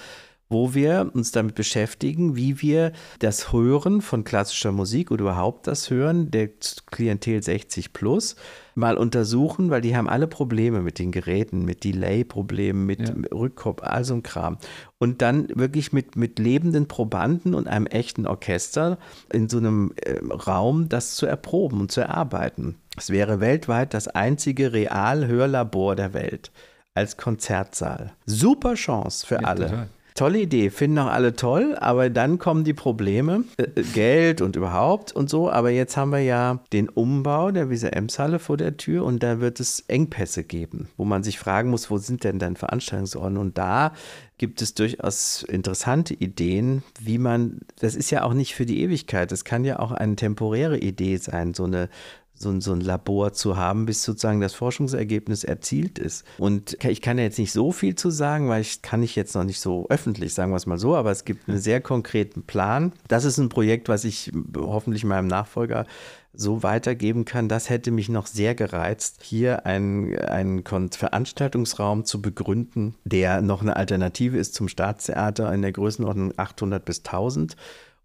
S4: wo wir uns damit beschäftigen, wie wir das Hören von klassischer Musik oder überhaupt das Hören der Klientel 60 plus mal untersuchen, weil die haben alle Probleme mit den Geräten, mit Delay-Problemen, mit ja. Rückkopf, all so ein Kram. Und dann wirklich mit, mit lebenden Probanden und einem echten Orchester in so einem äh, Raum das zu erproben und zu erarbeiten. Es wäre weltweit das einzige Realhörlabor der Welt als Konzertsaal. Super Chance für ja, alle. Total. Tolle Idee, finden auch alle toll, aber dann kommen die Probleme, äh, äh, Geld und überhaupt und so. Aber jetzt haben wir ja den Umbau der Wiese Emshalle vor der Tür und da wird es Engpässe geben, wo man sich fragen muss, wo sind denn dann Veranstaltungsorte? Und da gibt es durchaus interessante Ideen, wie man, das ist ja auch nicht für die Ewigkeit, das kann ja auch eine temporäre Idee sein, so eine so, so ein Labor zu haben, bis sozusagen das Forschungsergebnis erzielt ist. Und ich kann ja jetzt nicht so viel zu sagen, weil ich kann ich jetzt noch nicht so öffentlich, sagen wir es mal so, aber es gibt einen sehr konkreten Plan. Das ist ein Projekt, was ich hoffentlich meinem Nachfolger so weitergeben kann, das hätte mich noch sehr gereizt, hier einen, einen Veranstaltungsraum zu begründen, der noch eine Alternative ist zum Staatstheater in der Größenordnung 800 bis 1000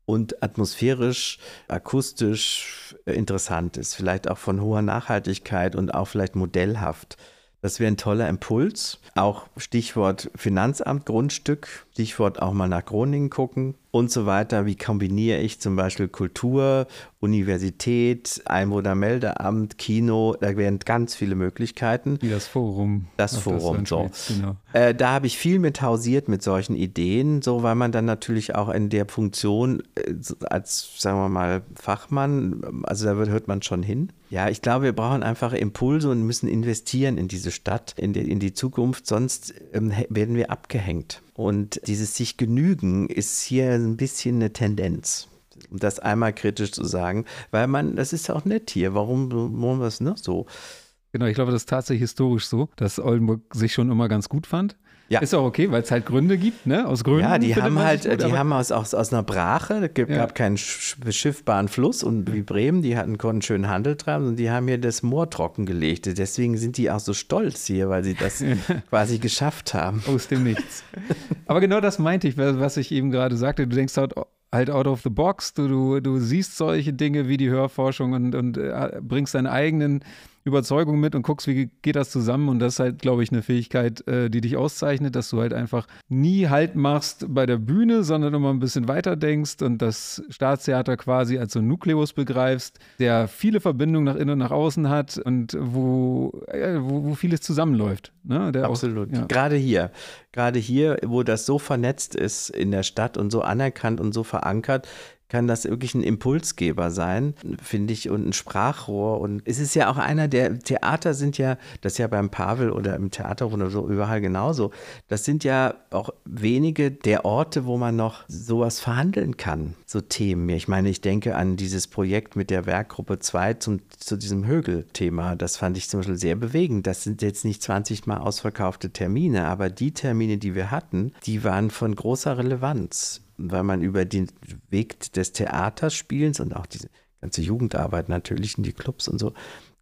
S4: und atmosphärisch, akustisch interessant ist, vielleicht auch von hoher Nachhaltigkeit und auch vielleicht modellhaft. Das wäre ein toller Impuls. Auch Stichwort Finanzamt, Grundstück, Stichwort auch mal nach Groningen gucken und so weiter. Wie kombiniere ich zum Beispiel Kultur, Universität, Einwohnermeldeamt, Kino? Da wären ganz viele Möglichkeiten.
S3: Wie das Forum.
S4: Das Forum, so. Genau. Äh, da habe ich viel mit hausiert mit solchen Ideen, so weil man dann natürlich auch in der Funktion äh, als, sagen wir mal, Fachmann, also da wird, hört man schon hin. Ja, ich glaube, wir brauchen einfach Impulse und müssen investieren in diese Stadt, in die, in die Zukunft, sonst ähm, werden wir abgehängt. Und dieses sich genügen ist hier ein bisschen eine Tendenz. Um das einmal kritisch zu sagen, weil man, das ist ja auch nett hier. Warum wollen wir es ne, so?
S3: Genau, ich glaube, das ist tatsächlich historisch so, dass Oldenburg sich schon immer ganz gut fand.
S4: Ja.
S3: Ist auch okay, weil es halt Gründe gibt, ne? Aus Gründen.
S4: Ja, die haben halt,
S3: gut,
S4: die haben aus, aus, aus einer Brache, es gab
S3: Ja.
S4: keinen sch- beschiffbaren Fluss und wie Bremen, die hatten, konnten schön Handel treiben und die haben hier das Moor trockengelegt. Deswegen sind die auch so stolz hier, weil sie das quasi geschafft haben.
S3: Aus dem Nichts. Aber genau das meinte ich, was ich eben gerade sagte. Du denkst halt, halt out of the box, du, du, du siehst solche Dinge wie die Hörforschung und, und äh, bringst deine eigenen Überzeugungen mit und guckst, wie geht das zusammen. Und das ist halt, glaube ich, eine Fähigkeit, äh, die dich auszeichnet, dass du halt einfach nie Halt machst bei der Bühne, sondern immer ein bisschen weiter denkst und das Staatstheater quasi als so ein Nukleus begreifst, der viele Verbindungen nach innen und nach außen hat und wo, äh, wo, wo vieles zusammenläuft. Ne? Der auch-
S4: Absolut.
S3: ja.
S4: Gerade hier, gerade hier, wo das so vernetzt ist in der Stadt und so anerkannt und so verankert, kann das wirklich ein Impulsgeber sein, finde ich, und ein Sprachrohr. Und es ist ja auch einer der Theater sind ja, das ist ja beim Pavel oder im Theater oder so überall genauso. Das sind ja auch wenige der Orte, wo man noch sowas verhandeln kann, so Themen. Ich meine, ich denke an dieses Projekt mit der Werkgruppe 2 zum, zu diesem Högel-Thema. Das fand ich zum Beispiel sehr bewegend. Das sind jetzt nicht 20 Mal ausverkaufte Termine, aber die Termine, die wir hatten, die waren von großer Relevanz weil man über den Weg des Theaterspielens und auch diese ganze Jugendarbeit natürlich in die Clubs und so,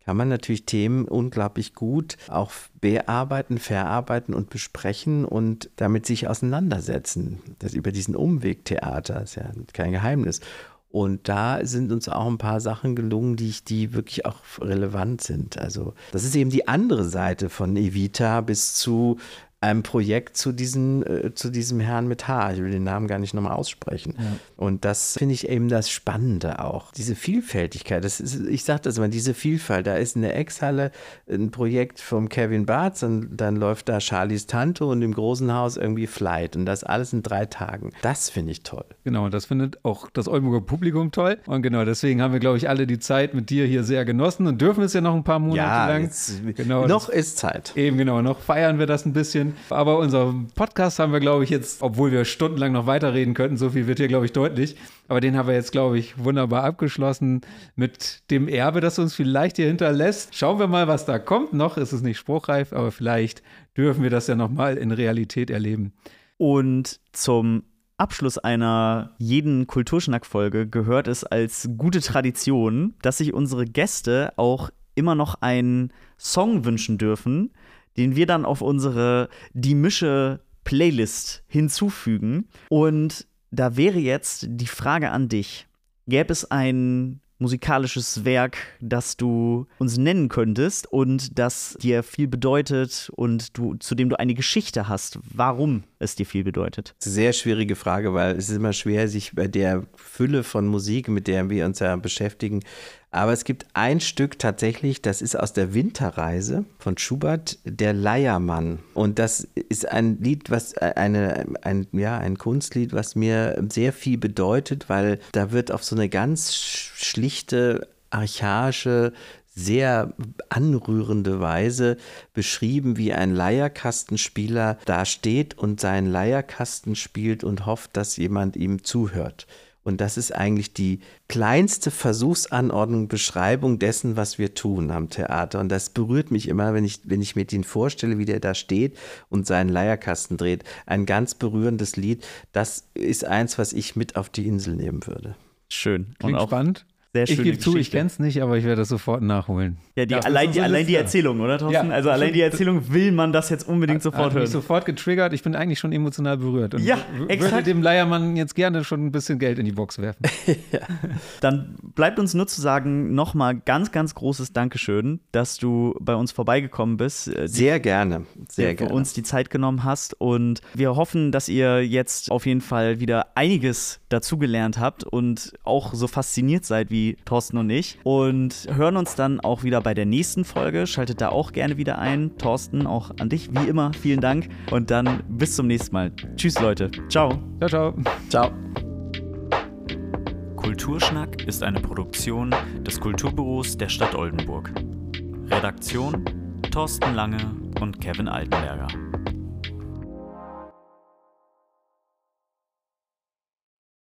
S4: kann man natürlich Themen unglaublich gut auch bearbeiten, verarbeiten und besprechen und damit sich auseinandersetzen. Das über diesen Umweg Theater ist ja kein Geheimnis. Und da sind uns auch ein paar Sachen gelungen, die, die wirklich auch relevant sind. Also das ist eben die andere Seite von Evita bis zu einem Projekt zu, diesen, äh, zu diesem Herrn mit H. Ich will den Namen gar nicht nochmal aussprechen. Und das finde ich eben das Spannende auch. Diese Vielfältigkeit. Das ist, ich sage das immer, diese Vielfalt. Da ist in der Ex-Halle ein Projekt vom Kevin Bartz und dann läuft da Charlies Tante und im großen Haus irgendwie Flight. Und das alles in drei Tagen. Das finde ich toll.
S3: Genau, das findet auch das Oldenburger Publikum toll. Und genau, deswegen haben wir, glaube ich, alle die Zeit mit dir hier sehr genossen und dürfen es ja noch ein paar Monate lang.
S4: jetzt,
S3: genau,
S4: noch ist Zeit.
S3: Eben genau, noch feiern wir das ein bisschen. Aber unser Podcast haben wir, glaube ich, jetzt, obwohl wir stundenlang noch weiterreden könnten, so viel wird hier, glaube ich, deutlich. Aber den haben wir jetzt, glaube ich, wunderbar abgeschlossen mit dem Erbe, das uns vielleicht hier hinterlässt. Schauen wir mal, was da kommt. Noch ist es nicht spruchreif, aber vielleicht dürfen wir das ja nochmal in Realität erleben.
S2: Und zum Abschluss einer jeden Kulturschnack-Folge gehört es als gute Tradition, dass sich unsere Gäste auch immer noch einen Song wünschen dürfen, den wir dann auf unsere Die Mische Playlist hinzufügen. Und da wäre jetzt die Frage an dich: Gäbe es ein musikalisches Werk, das du uns nennen könntest und das dir viel bedeutet und du, zu dem du eine Geschichte hast, warum es dir viel bedeutet?
S4: Sehr schwierige Frage, weil es ist immer schwer, sich bei der Fülle von Musik, mit der wir uns ja beschäftigen. Aber es gibt ein Stück tatsächlich, das ist aus der Winterreise von Schubert, der Leiermann. Und das ist ein Lied, was eine, ein, ja, ein Kunstlied, was mir sehr viel bedeutet, weil da wird auf so eine ganz schlichte, archaische, sehr anrührende Weise beschrieben, wie ein Leierkastenspieler da steht und seinen Leierkasten spielt und hofft, dass jemand ihm zuhört. Und das ist eigentlich die kleinste Versuchsanordnung, Beschreibung dessen, was wir tun am Theater. Und das berührt mich immer, wenn ich, wenn ich mir den vorstelle, wie der da steht und seinen Leierkasten dreht. Ein ganz berührendes Lied. Das ist eins, was ich mit auf die Insel nehmen würde.
S2: Schön.
S3: Klingt
S2: und auch
S3: spannend.
S2: Sehr
S3: Ich
S2: schöne
S3: gebe zu, ich kenne es nicht, aber ich werde das sofort nachholen.
S2: Ja, die,
S3: Ja,
S2: allein, die, allein die. Erzählung, oder Thorsten?
S3: Ja,
S2: also allein die
S3: stimmt.
S2: Erzählung will man das jetzt unbedingt sofort
S3: Hat
S2: hören.
S3: mich sofort getriggert. Ich bin eigentlich schon emotional berührt. Und
S2: Ja, exakt.
S3: würde dem Leiermann jetzt gerne schon ein bisschen Geld in die Box werfen.
S2: Dann bleibt uns nur zu sagen, nochmal ganz, ganz großes Dankeschön, dass du bei uns vorbeigekommen bist, äh,
S4: Sehr gerne. Sehr
S2: für
S4: gerne.
S2: uns die Zeit genommen hast. Und wir hoffen, dass ihr jetzt auf jeden Fall wieder einiges dazugelernt habt und auch so fasziniert seid wie Thorsten und ich. Und hören uns dann auch wieder bei der nächsten Folge. Schaltet da auch gerne wieder ein. Thorsten, auch an dich wie immer. Vielen Dank. Und dann bis zum nächsten Mal. Tschüss, Leute. Ciao.
S3: Ciao, ciao.
S4: Ciao.
S1: Kulturschnack ist eine Produktion des Kulturbüros der Stadt Oldenburg. Redaktion Thorsten Lange und Kevin Altenberger.